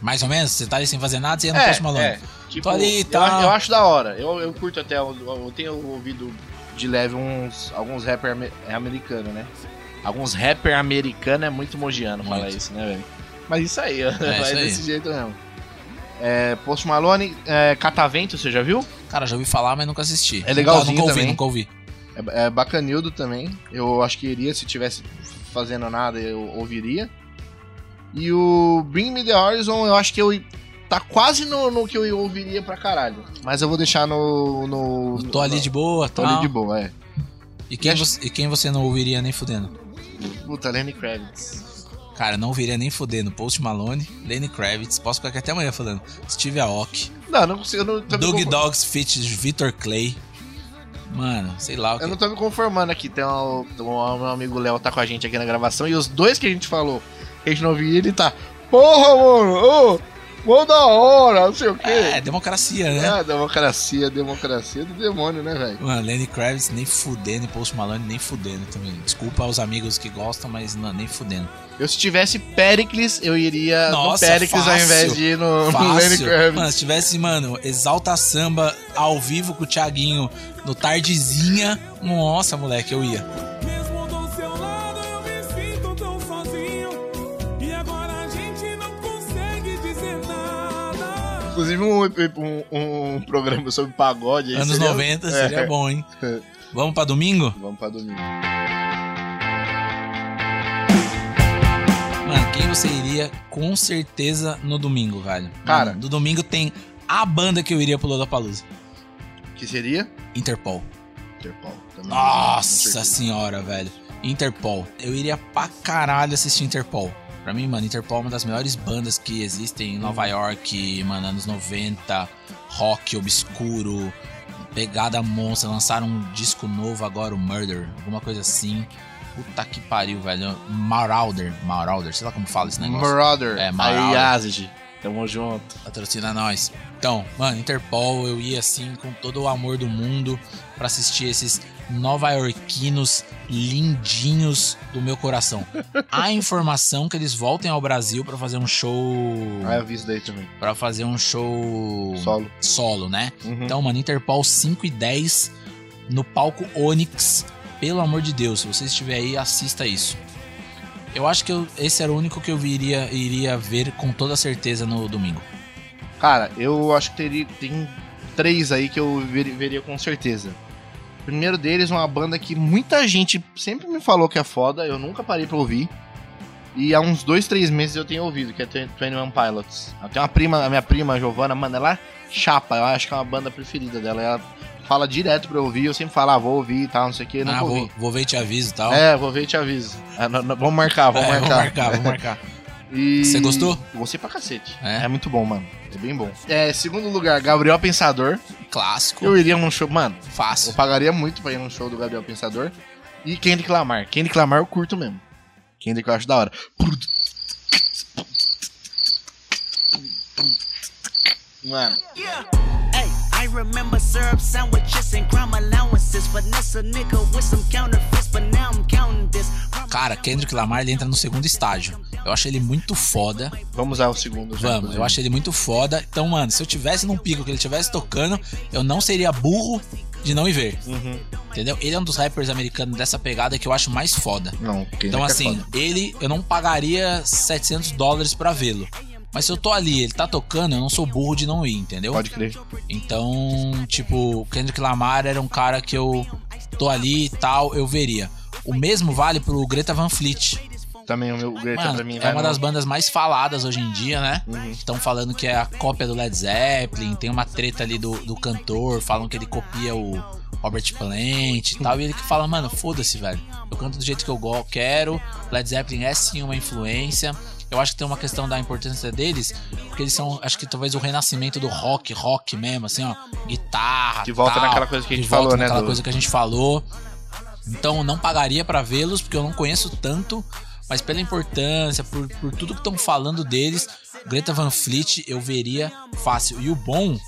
Mais ou menos? Você tá ali sem fazer nada, você ia no é, Post Malone. é, tipo, Tô ali e eu, tal. eu acho da hora. Eu, eu curto até. Eu, eu tenho ouvido de leve uns alguns rapper ame- é americano, né? Alguns rapper americano é muito mogiano falar Muito. isso, né, velho? Mas isso aí, isso vai aí. desse jeito mesmo. É, Post Malone, é, Catavento, você já viu? Cara, já ouvi falar, mas nunca assisti. É legalzinho nunca, nunca ouvi, também. nunca ouvi. É, é bacanildo também. Eu acho que iria, se tivesse fazendo nada, eu ouviria. E o Bring Me The Horizon, eu acho que eu tá quase no, no que eu ouviria pra caralho. Mas eu vou deixar no. no Tô ali de boa, Tô tal. ali de boa, é. E quem, E você, e quem você não ouviria nem fudendo? Puta, Lenny Kravitz. Cara, não ouviria nem fudendo. Post Malone, Lenny Kravitz, posso ficar aqui até amanhã falando. Steve Aoki, Não, não consigo. Eu não Doug Dogs Fit Victor Clay. Mano, sei lá o que. eu não tô me conformando aqui. Tem um, um- meu amigo Léo tá com a gente aqui na gravação. E os dois que a gente falou que a gente não ouvia, ele tá. Porra, mano! Ô! Mó da hora, não sei o quê. É, democracia, né? É, democracia, democracia do demônio, né, velho? Mano, Lenny Kravitz nem fudendo Post Malone nem fudendo também. Desculpa aos amigos que gostam, mas não, nem fudendo. Eu, se tivesse Pericles, eu iria Nossa, no Pericles ao fácil. invés de ir no, no Lenny. Kravitz. Mano, se tivesse, mano, Exalta Samba ao vivo com o Thiaguinho no Tardezinha, nossa, moleque, eu ia. Inclusive um, um, um programa sobre pagode. aí Anos seria- 90 seria É. bom, hein? Vamos pra domingo? Vamos pra domingo. Mano, quem você iria com certeza no domingo, velho? Cara. Mano, do domingo tem a banda que eu iria pro Lollapalooza. Que seria? Interpol. Interpol. também, Nossa senhora, velho. Interpol. Eu iria pra caralho assistir Interpol. Pra mim, mano, Interpol é uma das melhores bandas que existem em Nova York, mano, anos 90, rock obscuro, pegada monstra. Lançaram um disco novo agora, o Murder, alguma coisa assim. Puta que pariu, velho. Marauder, Marauder, sei lá como fala esse negócio. Marauder. É, Aí, Marauder. Yazid. Tamo junto. Patrocina nós. Então, mano, Interpol, eu ia assim com todo o amor do mundo pra assistir esses nova-iorquinos lindinhos do meu coração. A informação que eles voltem ao Brasil pra fazer um show, Ah, eu vi isso daí também. Pra fazer um show Solo. solo, né? Uhum. Então, mano, Interpol 5 e 10 no palco Onyx. Pelo amor de Deus, se você estiver aí, assista isso. Eu acho que eu- esse era o único que eu iria, iria ver com toda certeza no domingo. Cara, eu acho que teria, tem três aí que eu ver- veria com certeza. Primeiro deles, uma banda que muita gente sempre me falou que é foda, eu nunca parei pra ouvir. E há uns dois, três meses eu tenho ouvido, que é Twen- 21 Pilots. Eu tenho uma prima, a minha prima, Giovana, mano, ela chapa, eu acho que é uma banda preferida dela. Ela fala direto pra eu ouvir, eu sempre falo, ah, vou ouvir e tal, não sei o que, ah, vou, ouvi. vou ver e te aviso e tal. É, vou ver e te aviso. Ah, não- não- vamos marcar, vamos É, marcar. vamos marcar, vamos marcar. E- Você gostou? Gostei pra cacete. É? É? muito bom, mano. É bem bom. É, segundo lugar, Gabriel Pensador. Clássico, Eu iria num show, mano. Eu fácil. pagaria muito pra ir num show do Gabriel Pensador. E Kendrick Lamar. Kendrick Lamar eu curto mesmo. Kendrick eu acho da hora. Mano, I remember syrup sandwiches and crime allowances. Finesse a nigga with some counterfeits, but now I'm counting this. Cara, Kendrick Lamar ele entra no segundo estágio. Eu acho ele muito foda. vamos ao segundo. já, Vamos, eu acho ele muito foda. Então, mano, se eu tivesse num pico que ele tivesse tocando, eu não seria burro de não ir ver. Uhum. Entendeu? Ele é um dos rappers americanos dessa pegada que eu acho mais foda. Não, Então, é assim, foda. ele, eu não pagaria 700 dólares pra vê-lo. Mas se eu tô ali, ele tá tocando, eu não sou burro de não ir, entendeu? Pode crer. Então, tipo, Kendrick Lamar era um cara que eu tô ali e tal, eu veria. O mesmo vale pro Greta Van Fleet. Também o meu Greta Mano, pra mim é uma no- das bandas mais faladas hoje em dia, né? Uhum. Estão falando que é a cópia do Led Zeppelin, tem uma treta ali do, do cantor, falam que ele copia o Robert Plant e tal, e ele que fala, mano, foda-se, velho. Eu canto do jeito que eu quero, Led Zeppelin é sim uma influência. Eu acho que tem uma questão da importância deles, porque eles são, acho que talvez o renascimento do rock, rock mesmo, assim, ó, guitarra. Que volta tal, naquela coisa que a gente de volta falou, né, naquela do- coisa que a gente falou. Então não pagaria pra vê-los, porque eu não conheço tanto, mas pela importância, por, por tudo que estão falando deles, Greta Van Fleet eu veria fácil. E o bom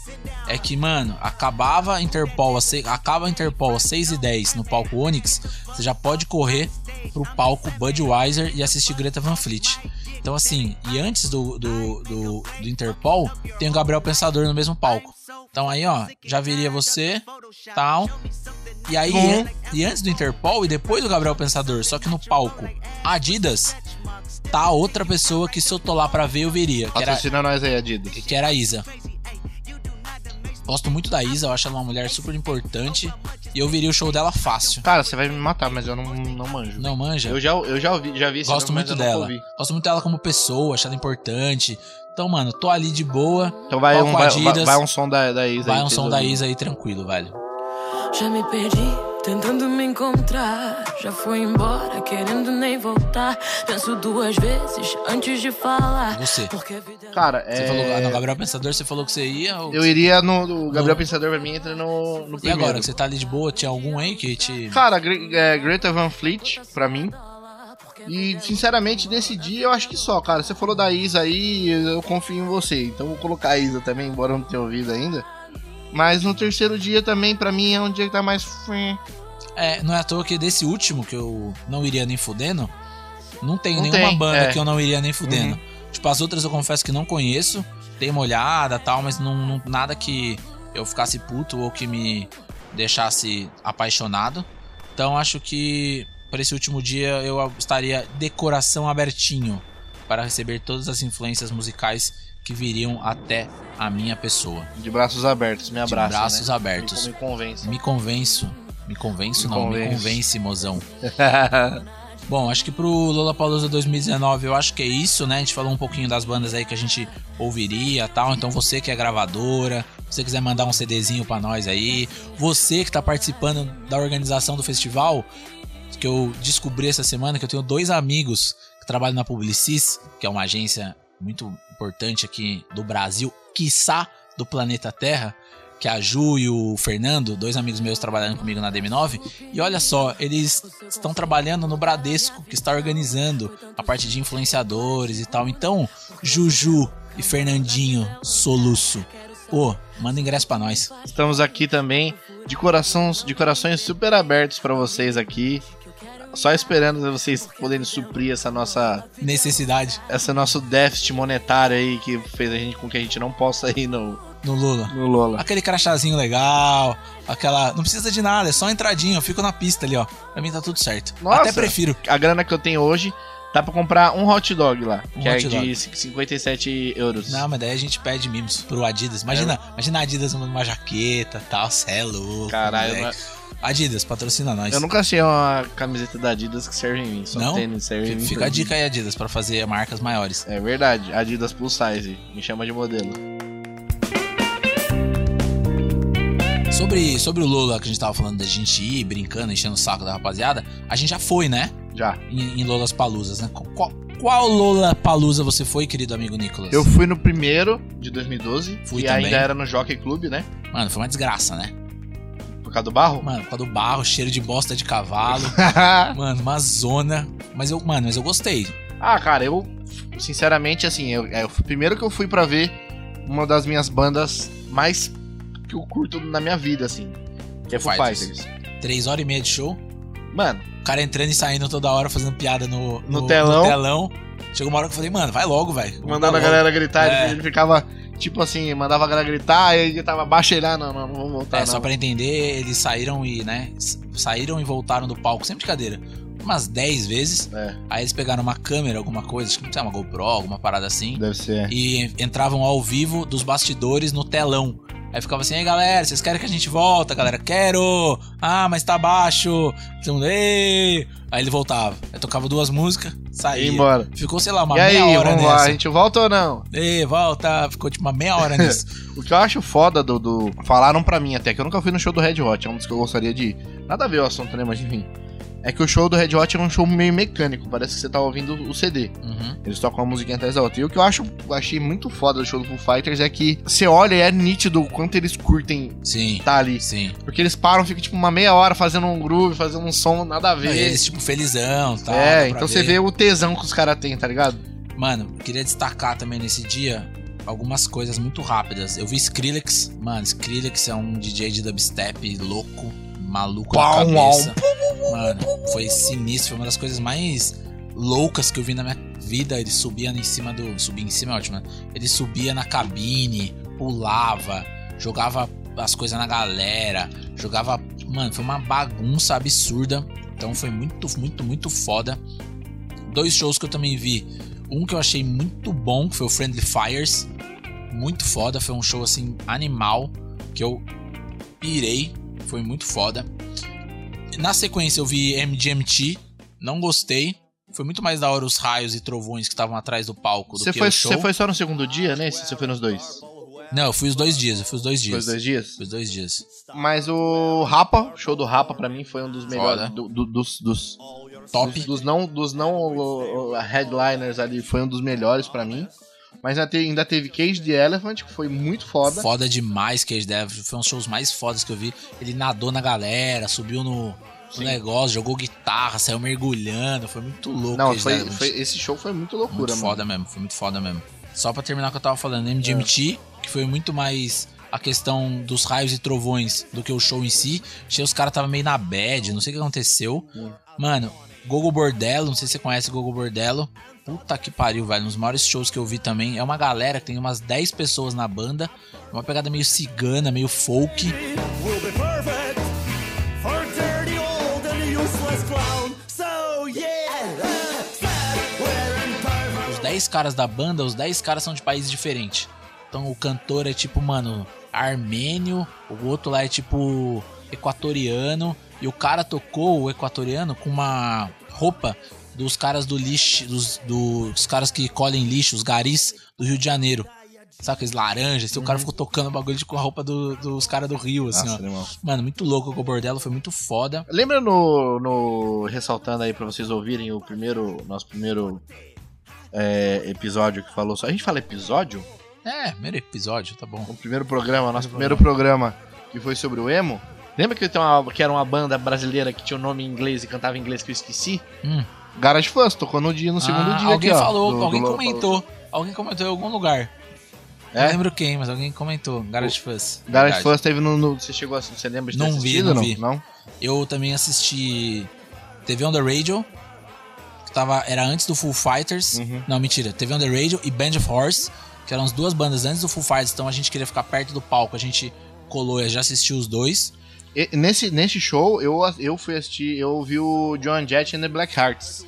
é que, mano, acabava a Interpol, a se- acaba a Interpol às 6 e 10 no palco Onyx, você já pode correr pro palco Budweiser e assistir Greta Van Fleet. Então, assim, e antes do, do, do, do Interpol, tem o Gabriel Pensador no mesmo palco. Então aí, ó, já viria você, tal. E aí, Uhum. e antes do Interpol e depois do Gabriel Pensador, só que no palco Adidas, tá outra pessoa que se eu tô lá pra ver, eu veria. Que era, Patrocina nós aí, Adidas. que era a Isa. Gosto muito da Isa, eu acho ela uma mulher super importante. E eu veria o show dela fácil. Cara, você vai me matar, mas eu não, não manjo. Não manja? Eu já, eu já ouvi, já vi esse Gosto nome, muito dela. Gosto muito dela como pessoa, acho ela importante. Então, mano, tô ali de boa. Então vai um, vai, vai, vai um som da, da Isa Vai aí, um vocês som da. Isa aí tranquilo, velho. Já me perdi, tentando me encontrar. Já fui embora, querendo nem voltar. Penso duas vezes antes de falar. Você. Porque a vida é Cara, Você é... falou, ah, no Gabriel Pensador, você falou que você ia. Ou... Eu iria no... O Gabriel No- Pensador pra mim entra no, no E primeiro. agora, que você tá ali de boa, tinha algum aí que te. Cara, Gre é, Greta Van Fleet, pra mim. E, sinceramente, nesse dia eu acho que só, cara. Você falou da Isa aí, eu confio em você. Então vou colocar a Isa também, embora eu não tenha ouvido ainda. Mas no terceiro dia também, pra mim, é um dia que tá mais. É, não é à toa que desse último, que eu não iria nem fudendo, não tenho Não nenhuma tem, banda é. que eu não iria nem fudendo. Uhum. Tipo, as outras eu confesso que não conheço, dei uma olhada e tal, mas não, não- nada que eu ficasse puto ou que me deixasse apaixonado. Então acho que para esse último dia eu estaria de coração abertinho para receber todas as influências musicais que viriam até a minha pessoa. De braços abertos, me abraça. braços né? abertos. Me, me convence. Me convenço. Me convenço, Me não, me convence. mozão. Bom, acho que pro Lollapalooza 2019 eu acho que é isso, né? A gente falou um pouquinho das bandas aí que a gente ouviria e tal. Então você que é gravadora, se você quiser mandar um CDzinho pra nós aí, você que tá participando da organização do festival, que eu descobri essa semana que eu tenho dois amigos que trabalham na Publicis, que é uma agência muito importante aqui do Brasil, quiçá do planeta Terra, que a Ju e o Fernando, dois amigos meus trabalhando comigo na DM9. E olha só, eles estão trabalhando no Bradesco, que está organizando a parte de influenciadores e tal. Então, Juju e Fernandinho Soluço, ô, manda ingresso pra nós. Estamos aqui também de corações, de corações super abertos pra vocês aqui. Só esperando vocês poderem suprir essa nossa, Necessidade esse nosso déficit monetário aí que fez a gente com que a gente não possa ir no, no Lula. no Lola. Aquele crachazinho legal, aquela. Não precisa de nada, é só entradinha, eu fico na pista ali, ó. Pra mim tá tudo certo. Nossa. Até prefiro. A grana que eu tenho hoje dá pra comprar um hot dog lá, Um que é dog. de 57 euros. Não, mas daí a gente pede mimos pro Adidas. Imagina, imagina a Adidas numa jaqueta tal, cê é louco. Caralho, moleque. Adidas, patrocina nós. Eu nunca achei uma camiseta da Adidas que serve em mim. Só Não? tênis serve em mim. Fica a dica aí, Adidas, pra fazer marcas maiores. É verdade, Adidas Plus Size. Me chama de modelo. Sobre, sobre o Lola que a gente tava falando da gente ir brincando, enchendo o saco da rapaziada, a gente já foi, né? Já. Em, em Lolas Palusas, né? Qual, qual Lola Palusa você foi, querido amigo Nicolas? Eu fui no primeiro de 2012, Fui e também. ainda era no Jockey Club, né? Mano, foi uma desgraça, né? Causa do barro. Mano, por causa do barro, cheiro de bosta de cavalo. mano, uma zona. Mas eu, mano, mas eu gostei. ah, cara, eu, sinceramente, assim, eu, é, o primeiro que eu fui pra ver uma das minhas bandas mais que eu curto na minha vida, assim. Que é Foo Fighters. Fighters. Três horas e meia de show. Mano, O cara entrando e saindo toda hora, fazendo piada no, No telão. telão. Chegou uma hora que eu falei, mano, vai logo, velho. mandando a galera gritar, É. ele ficava, tipo assim, mandava a galera gritar, aí ele tava baixo ele, ah, não, não, não vamos voltar, É, não. só pra entender, eles saíram e, né, saíram e voltaram do palco, sem brincadeira, umas 10 vezes. É, Aí eles pegaram uma câmera, alguma coisa, acho que não sei, uma GoPro, alguma parada assim. deve ser. E entravam ao vivo dos bastidores no telão. Aí ficava assim, aí galera, vocês querem que a gente volta? Galera, quero! Ah, mas tá baixo! Todo mundo, "Ei!" Aí ele voltava. Aí tocava duas músicas, saía. E embora. Ficou, sei lá, uma e aí, meia hora vamos nessa. lá, a gente volta ou não? Ei, volta! Ficou tipo uma meia hora nisso. O que eu acho foda do, do- Falaram pra mim até, que eu nunca fui no show do Red Hot, é um dos que eu gostaria de ir. Nada a ver o assunto, né? Mas enfim. É que o show do Red Hot é um show meio mecânico, parece que você tá ouvindo o CD. Uhum. Eles tocam uma musiquinha atrás da outra. E o que eu acho, achei muito foda do show do Foo Fighters é que você olha e é nítido o quanto eles curtem Sim. tá ali. Sim. Porque eles param, ficam tipo uma meia hora fazendo um groove, fazendo um som nada a ver. Eles, tipo, felizão e tal. dá é, então você vê o tesão que os caras têm, tá ligado? Mano, eu queria destacar também nesse dia algumas coisas muito rápidas. Eu vi Skrillex. Mano, Skrillex é um DJ de dubstep louco, maluco Pau, na cabeça. Mano, foi sinistro. Foi uma das coisas mais loucas que eu vi na minha vida. Ele subia em cima do. Subia em cima é ótimo, né? Ele subia na cabine, pulava, jogava as coisas na galera, jogava. Mano, foi uma bagunça absurda. Então foi muito, muito, muito foda. Dois shows que eu também vi. Um que eu achei muito bom, que foi o Friendly Fires. Muito foda, foi um show assim animal que eu pirei, foi muito foda. Na sequência eu vi MGMT, não gostei. Foi muito mais da hora os raios e trovões que estavam atrás do palco do Você que foi, o show. você foi só no segundo dia, né? Você foi nos dois? Não, eu fui os dois dias, eu fui os dois Foi dias. os dois dias? Fui os dois dias. Mas o Rapa, o show do Rapa pra mim foi um dos melhores. Do- do- dos, dos, Top. dos, dos não, dos não uh, uh, headliners ali, foi um dos melhores pra mim. Mas ainda teve, ainda teve Cage the Elephant, que foi muito foda. Foda demais, Cage Dev. Foi um dos shows mais fodas que eu vi. Ele nadou na galera, subiu no, o negócio, jogou guitarra, saiu mergulhando, foi muito louco. Não, eles foi, foi- esse show foi muito loucura, muito mano. foda mesmo, foi muito foda mesmo. Só pra terminar o que eu tava falando, MGMT, que foi muito mais a questão dos raios e trovões do que o show em si. Achei os caras tava meio na bad, não sei o que aconteceu. Mano, Gogo Bordello, não sei se você conhece Gogo Bordello. Puta que pariu, velho. Nos maiores shows que eu vi também. É uma galera que tem umas 10 pessoas na banda. Uma pegada meio cigana, meio folk. Os 10 caras da banda, os 10 caras são de países diferentes. Então o cantor é tipo, mano, armênio, o outro lá é tipo equatoriano, e o cara tocou o equatoriano com uma roupa dos caras do lixo, dos, dos caras que colhem lixo, os garis do Rio de Janeiro. Sabe aqueles laranjas? E o cara ficou tocando o bagulho com a roupa do- dos caras do Rio, assim, Nossa, ó. animal. Mano, muito louco o Bordello, foi muito foda. Lembra no, no. Ressaltando aí pra vocês ouvirem o primeiro. Nosso primeiro é, episódio que falou só. A gente fala episódio? É, primeiro episódio, tá bom. O primeiro programa, nosso primeiro programa que foi sobre o emo. Lembra que, uma, que era uma banda brasileira que tinha o nome em inglês e cantava em inglês que eu esqueci? Hum. Garage Fuzz, tocou no dia, no segundo Ah, dia alguém aqui, falou, do- do alguém Lollapalooza. comentou. Alguém comentou em algum lugar. É? Não lembro quem, mas alguém comentou. Garage Fuzz. Garage. Fuzz teve no, no- Você chegou a. Você lembra de ter Não vi, assistido? não vi. Não? Eu também assisti TV on the Radio. Que tava, era antes do Full Fighters. Uhum. Não, mentira. TV on the Radio e Band of Horse. Que eram as duas bandas antes do Full Fighters. Então a gente queria ficar perto do palco. A gente colou e já assistiu os dois. E- nesse, nesse show, eu, eu fui assistir. Eu ouvi o John Jett and the Black Hearts.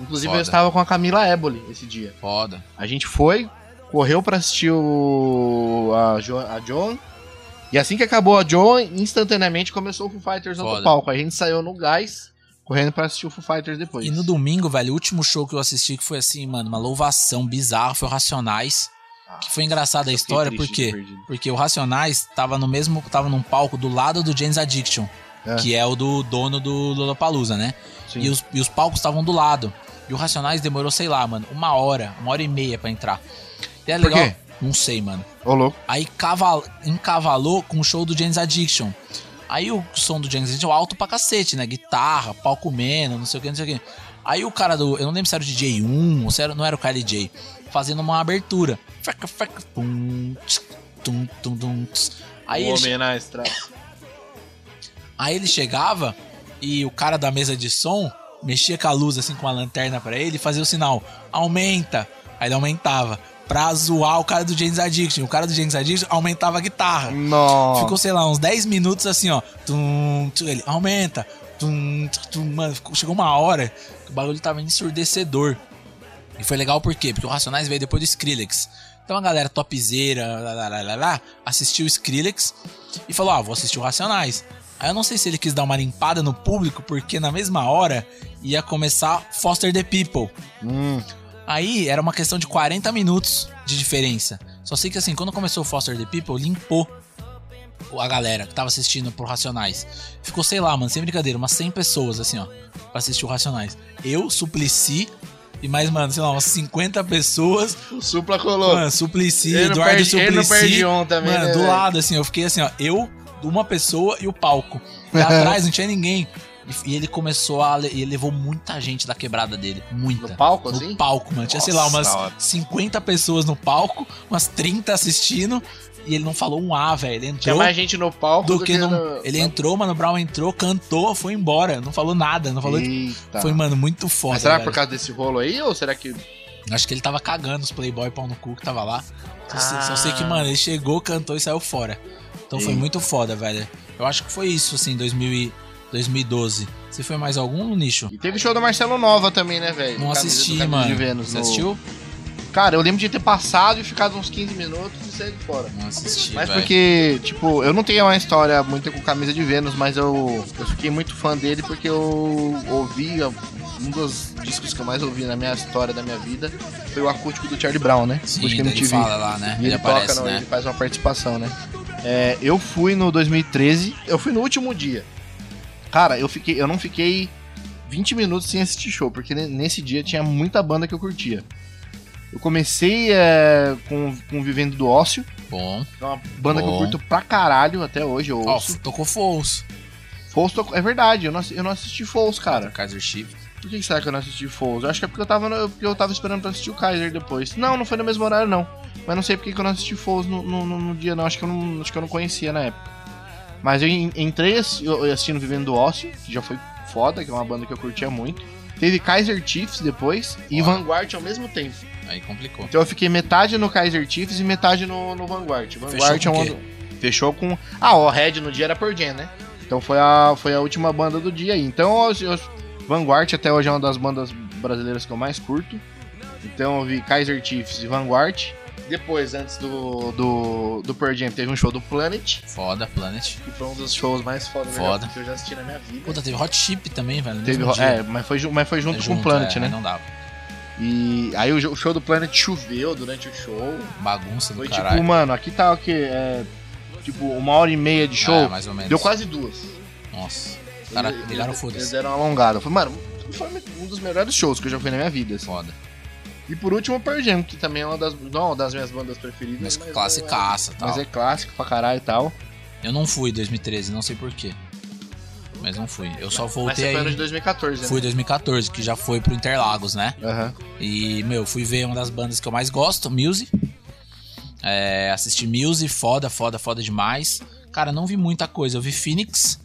Inclusive, Foda. eu estava com a Camila Eboli esse dia. Foda. A gente foi, correu pra assistir o, a, jo, a John. E assim que acabou a John, instantaneamente começou o Foo Fighters no palco. A gente saiu no gás, correndo pra assistir o Foo Fighters depois. E no domingo, velho, o último show que eu assisti que foi assim, mano, uma louvação bizarra, foi o Racionais. Que foi engraçada a história, por quê? Porque o Racionais tava no mesmo, tava num palco do lado do James Addiction, É. que é o do dono do Lollapalooza, né? Sim. E os, e os palcos estavam do lado. E o Racionais demorou, sei lá, mano, uma hora, uma hora e meia pra entrar. E é Por legal. quê? Não sei, mano. Ô, louco. Aí caval, encavalou com o show do James Addiction. Aí o som do James Addiction é alto pra cacete, né? Guitarra, palco menos, não sei o que, não sei o que. Aí o cara do. Eu não lembro se era o DJ 1 ou se era, não era o KLJ. Fazendo uma abertura. Freca, freca, pum, tum, tum, tum. Aí o ele, na estrada. Aí ele chegava e o cara da mesa de som mexia com a luz assim com a lanterna pra ele e fazia o sinal: aumenta. Aí ele aumentava. Pra zoar o cara do James Addiction. O cara do James Addiction aumentava a guitarra. Nossa. Ficou, sei lá, uns 10 minutos assim, ó. Tum, tum, ele aumenta. Tum, tum, mano, chegou uma hora que o bagulho tava ensurdecedor. E foi legal por quê? Porque o Racionais veio depois do Skrillex. Então a galera topzeira, lá, lá, lá, lá, lá, assistiu o Skrillex e falou: Ah, vou assistir o Racionais. Aí eu não sei se ele quis dar uma limpada no público, porque na mesma hora ia começar Foster the People. Hum, Aí era uma questão de 40 minutos de diferença. Só sei que assim, quando começou o Foster the People, limpou a galera que tava assistindo pro Racionais. Ficou, sei lá, mano, sem brincadeira, umas 100 pessoas, assim, ó, pra assistir o Racionais. Eu, Suplicy e mais, mano, sei lá, umas 50 pessoas. o Supla colou. Mano, Suplicy, Ele Eduardo perde- ele não Suplicy. perde um também, mano, né, do velho? lado, assim, eu fiquei assim, ó, eu, uma pessoa e o palco. E atrás não tinha ninguém. E, ele começou a. le- Ele levou muita gente da quebrada dele. Muita. No palco, No assim? palco, mano. Tinha, sei lá, Nossa, umas da hora. 50 pessoas no palco, umas 30 assistindo. E ele não falou um A, velho. Ele Tinha entrou. mais gente no palco do que no... no- Ele entrou, mano. O Brown entrou, cantou, foi embora. Não falou nada. Não falou. Eita. Foi, mano, muito foda. Mas será velho. por causa desse rolo aí ou será que. Acho que ele tava cagando os Playboy pau no cu que tava lá. Só, sei- só sei que, Ah. mano, ele chegou, cantou e saiu fora. Então foi muito foda, velho. Eu acho que foi isso, assim, 2000 e 2012. Você foi mais algum no nicho? E teve show do Marcelo Nova também, né, velho? Não assisti, mano. De Vênus, Você no- assistiu? Cara, eu lembro de ter passado e ficado uns 15 minutos e saído fora. Não assisti, Mas velho. porque, tipo, eu não tenho uma história muito com camisa de Vênus, mas eu, eu fiquei muito fã dele porque eu ouvi um dos discos que eu mais ouvi na minha história da minha vida foi o acústico do Charlie Brown, né? Sim, Acústico ele fala lá, né? E Ele ele, aparece, toca, né? ele faz uma participação, né? É, eu fui no 2013, eu fui no último dia. Cara, eu fiquei, eu não fiquei 20 minutos sem assistir show, porque ne- nesse dia tinha muita banda que eu curtia. Eu comecei é, com, com Vivendo do Ócio, Bom. é uma banda que eu Bom. curto pra caralho até hoje, eu tocou Fouls. Foles tocou. É verdade, eu não, eu não assisti Foles, cara. Kaiser Chiefs. Por que será que eu não assisti? Eu acho que é porque eu tava, no- porque eu tava esperando pra assistir o Kaiser depois. Não, não foi no mesmo horário, não. Mas não sei porque que eu não assisti Foles no, no, no- dia, não. Acho que, eu não. acho que eu não conhecia na época. Mas eu en- entrei assistindo Vivendo do Ócio, que já foi foda, que é uma banda que eu curtia muito. Teve Kaiser Chiefs depois e Ó. Vanguard ao mesmo tempo. Aí complicou. Então eu fiquei metade no Kaiser Chiefs e metade no, no Vanguard. Vanguard Fechou é uma- Fechou com. Ah, o Red no dia era por Jam, né? Então foi a, foi a última banda do dia aí. Então eu, eu- Vanguard até hoje é uma das bandas brasileiras que eu mais curto. Então eu vi Kaiser Chiefs e Vanguard. Depois, antes do, do, do Pearl Jam, teve um show do Planet, Foda, Planet. que foi um dos shows mais fodas Foda. que eu já assisti na minha vida. Puta, teve Hot Chip também, velho. Teve, é, mas foi, mas foi junto, É com o Planet, é, né? Não dava. E aí o o show do Planet choveu durante o show. Bagunça do Foi caralho. tipo, mano, aqui tá o quê? É, tipo, uma hora e meia de show. É, mais ou menos. Deu quase duas. Nossa. Cara, Eles- ligaram eles-. Eles deram uma alongada. Foi, mano, foi um dos melhores shows que eu já fui na minha vida. assim. Foda. E por último, o Pearl Jam, que também é uma das, não uma das minhas bandas preferidas. Mas mas classicaça, é, tal. Mas é clássico pra caralho e tal. Eu não fui em 2013, não sei porquê. Mas não fui. Eu só Mas voltei você foi ano aí. de 2014, Fui em né? 2014, que já foi pro Interlagos, né? Aham. E, meu, fui ver uma das bandas que eu mais gosto, Muse. É, assisti Muse, foda, foda, foda demais. Cara, não vi muita coisa. Eu vi Phoenix,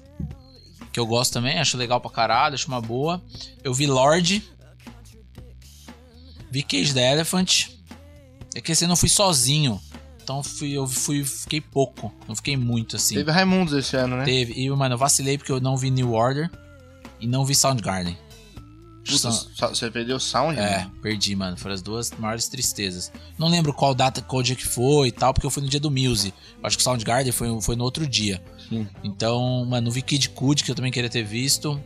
que eu gosto também, acho legal pra caralho, acho uma boa. Eu vi Lorde. Vi Cage the Elephant. É que esse eu não fui sozinho. Então fui, eu fui, fiquei pouco. Não fiquei muito assim. Teve Raimundos esse ano, né? Teve. E, mano, eu vacilei porque eu não vi New Order e não vi Soundgarden. Puta, você perdeu o sound, é, né? perdi, mano. Foram as duas maiores tristezas. Não lembro qual data, qual dia que foi e tal, porque eu fui no dia do Muse. Acho que o Soundgarden foi, foi no outro dia. Sim. Então, mano, vi Kid Cudi, que eu também queria ter visto.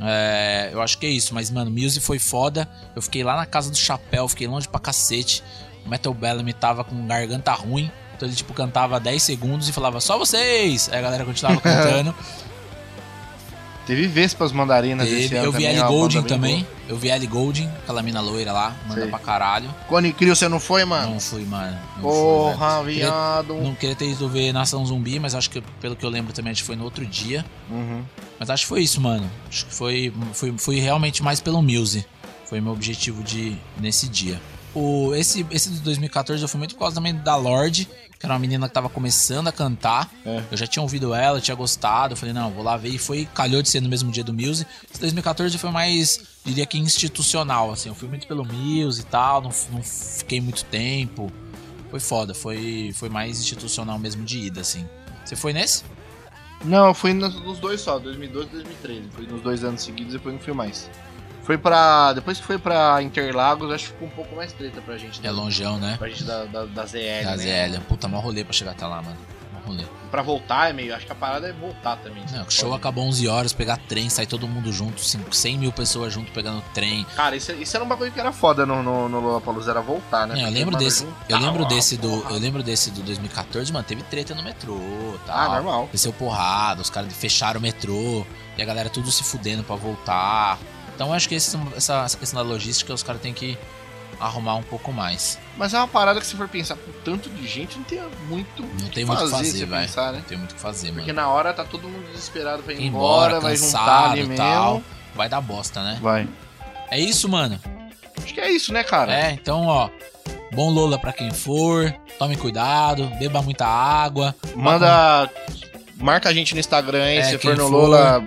É, eu acho que é isso, mas, mano, Muse foi foda. Eu fiquei lá na casa do chapéu, fiquei longe pra cacete. O Metal Bellamy tava com garganta ruim. Então ele, tipo, cantava 10 segundos e falava, só vocês! Aí a galera continuava cantando. Teve Vespas Mandarinas esse Teve, ano eu vi também, Ellie é bem também. Eu vi Ellie Golding, aquela mina loira lá, manda Sei. pra caralho. boa. Cone Crew, você não foi, mano? Não fui, mano. Não Porra, fui, velho. Queria- viado. Não queria ter ido ver Nação Zumbi, mas acho que, pelo que eu lembro também, acho que foi no outro dia. Uhum. Mas acho que foi isso, mano. Acho que foi, foi, foi realmente mais pelo Muse. Foi meu objetivo de nesse dia. O, esse, esse de 2014 eu fui muito por causa também da Lorde, que era uma menina que tava começando a cantar. É. Eu já tinha ouvido ela, tinha gostado. Eu falei, não, vou lá ver. E foi, calhou de ser no mesmo dia do Muse. Esse 2014 foi mais, diria que institucional, assim. Eu fui muito pelo Muse e tal, não, não fiquei muito tempo. Foi foda, foi, foi mais institucional mesmo de ida, assim. Você foi nesse? Não, eu fui nos dois só, 2012 e 2013. Fui nos dois anos seguidos e depois não fui mais. Foi pra. Depois que foi pra Interlagos, acho que ficou um pouco mais treta pra gente. É né? longeão, né? Pra gente da, da, da ZL. Da né? ZL. Puta, mó rolê pra chegar até lá, mano. Mó rolê. Pra voltar é meio. Acho que a parada é voltar também. Não, Você o show pode- acabou 11 horas, pegar trem, sair todo mundo junto, cinco- 100 mil pessoas junto pegando trem. Cara, isso, isso era um bagulho que era foda no, no, no Lollapalooza, era voltar, né? Não, eu lembro desse, eu lembro uma desse do, eu lembro desse do 2014, mano, teve treta no metrô, tal. Ah, normal. Desceu porrada, os caras fecharam o metrô e a galera tudo se fudendo pra voltar. Então acho que esse- essa, essa questão da logística os caras têm que arrumar um pouco mais. Mas é uma parada que se for pensar com tanto de gente, não tem muito Não tem muito o que fazer, velho. né? Não tem muito o que fazer, Porque mano. na hora tá todo mundo desesperado pra ir embora, embora, vai juntar ali e mesmo. tal. Vai dar bosta, né? Vai. É isso, mano. Acho que é isso, né, cara? É, então, ó. Bom Lola pra quem for. Tome cuidado, beba muita água. Manda. Marca a gente no Instagram aí, É, se for no for. Lola,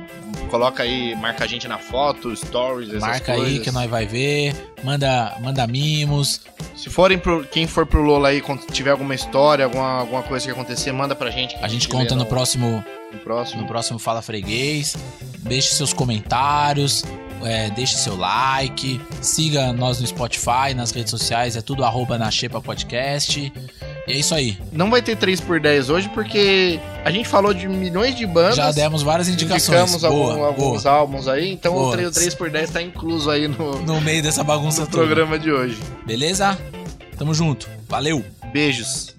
coloca aí, marca a gente na foto, stories, essas Marca coisas. aí que nós vai ver. Manda, manda mimos. Se forem pro. Quem for pro Lola aí, quando tiver alguma história, alguma, alguma coisa que acontecer, manda pra gente. A gente conta no próximo, no próximo. no próximo Fala Freguês. Deixe seus comentários. É, deixe seu like. Siga nós no Spotify, nas redes sociais. É tudo arroba na Xepa Podcast. E é isso aí. Não vai ter 3x10 hoje porque a gente falou de milhões de bandas. Já demos várias indicações. Indicamos Boa, algum- alguns boa. álbuns aí, então Boa. o 3, 3x10 tá incluso aí no, No meio dessa bagunça toda. programa de hoje. Beleza? Tamo junto. Valeu! Beijos.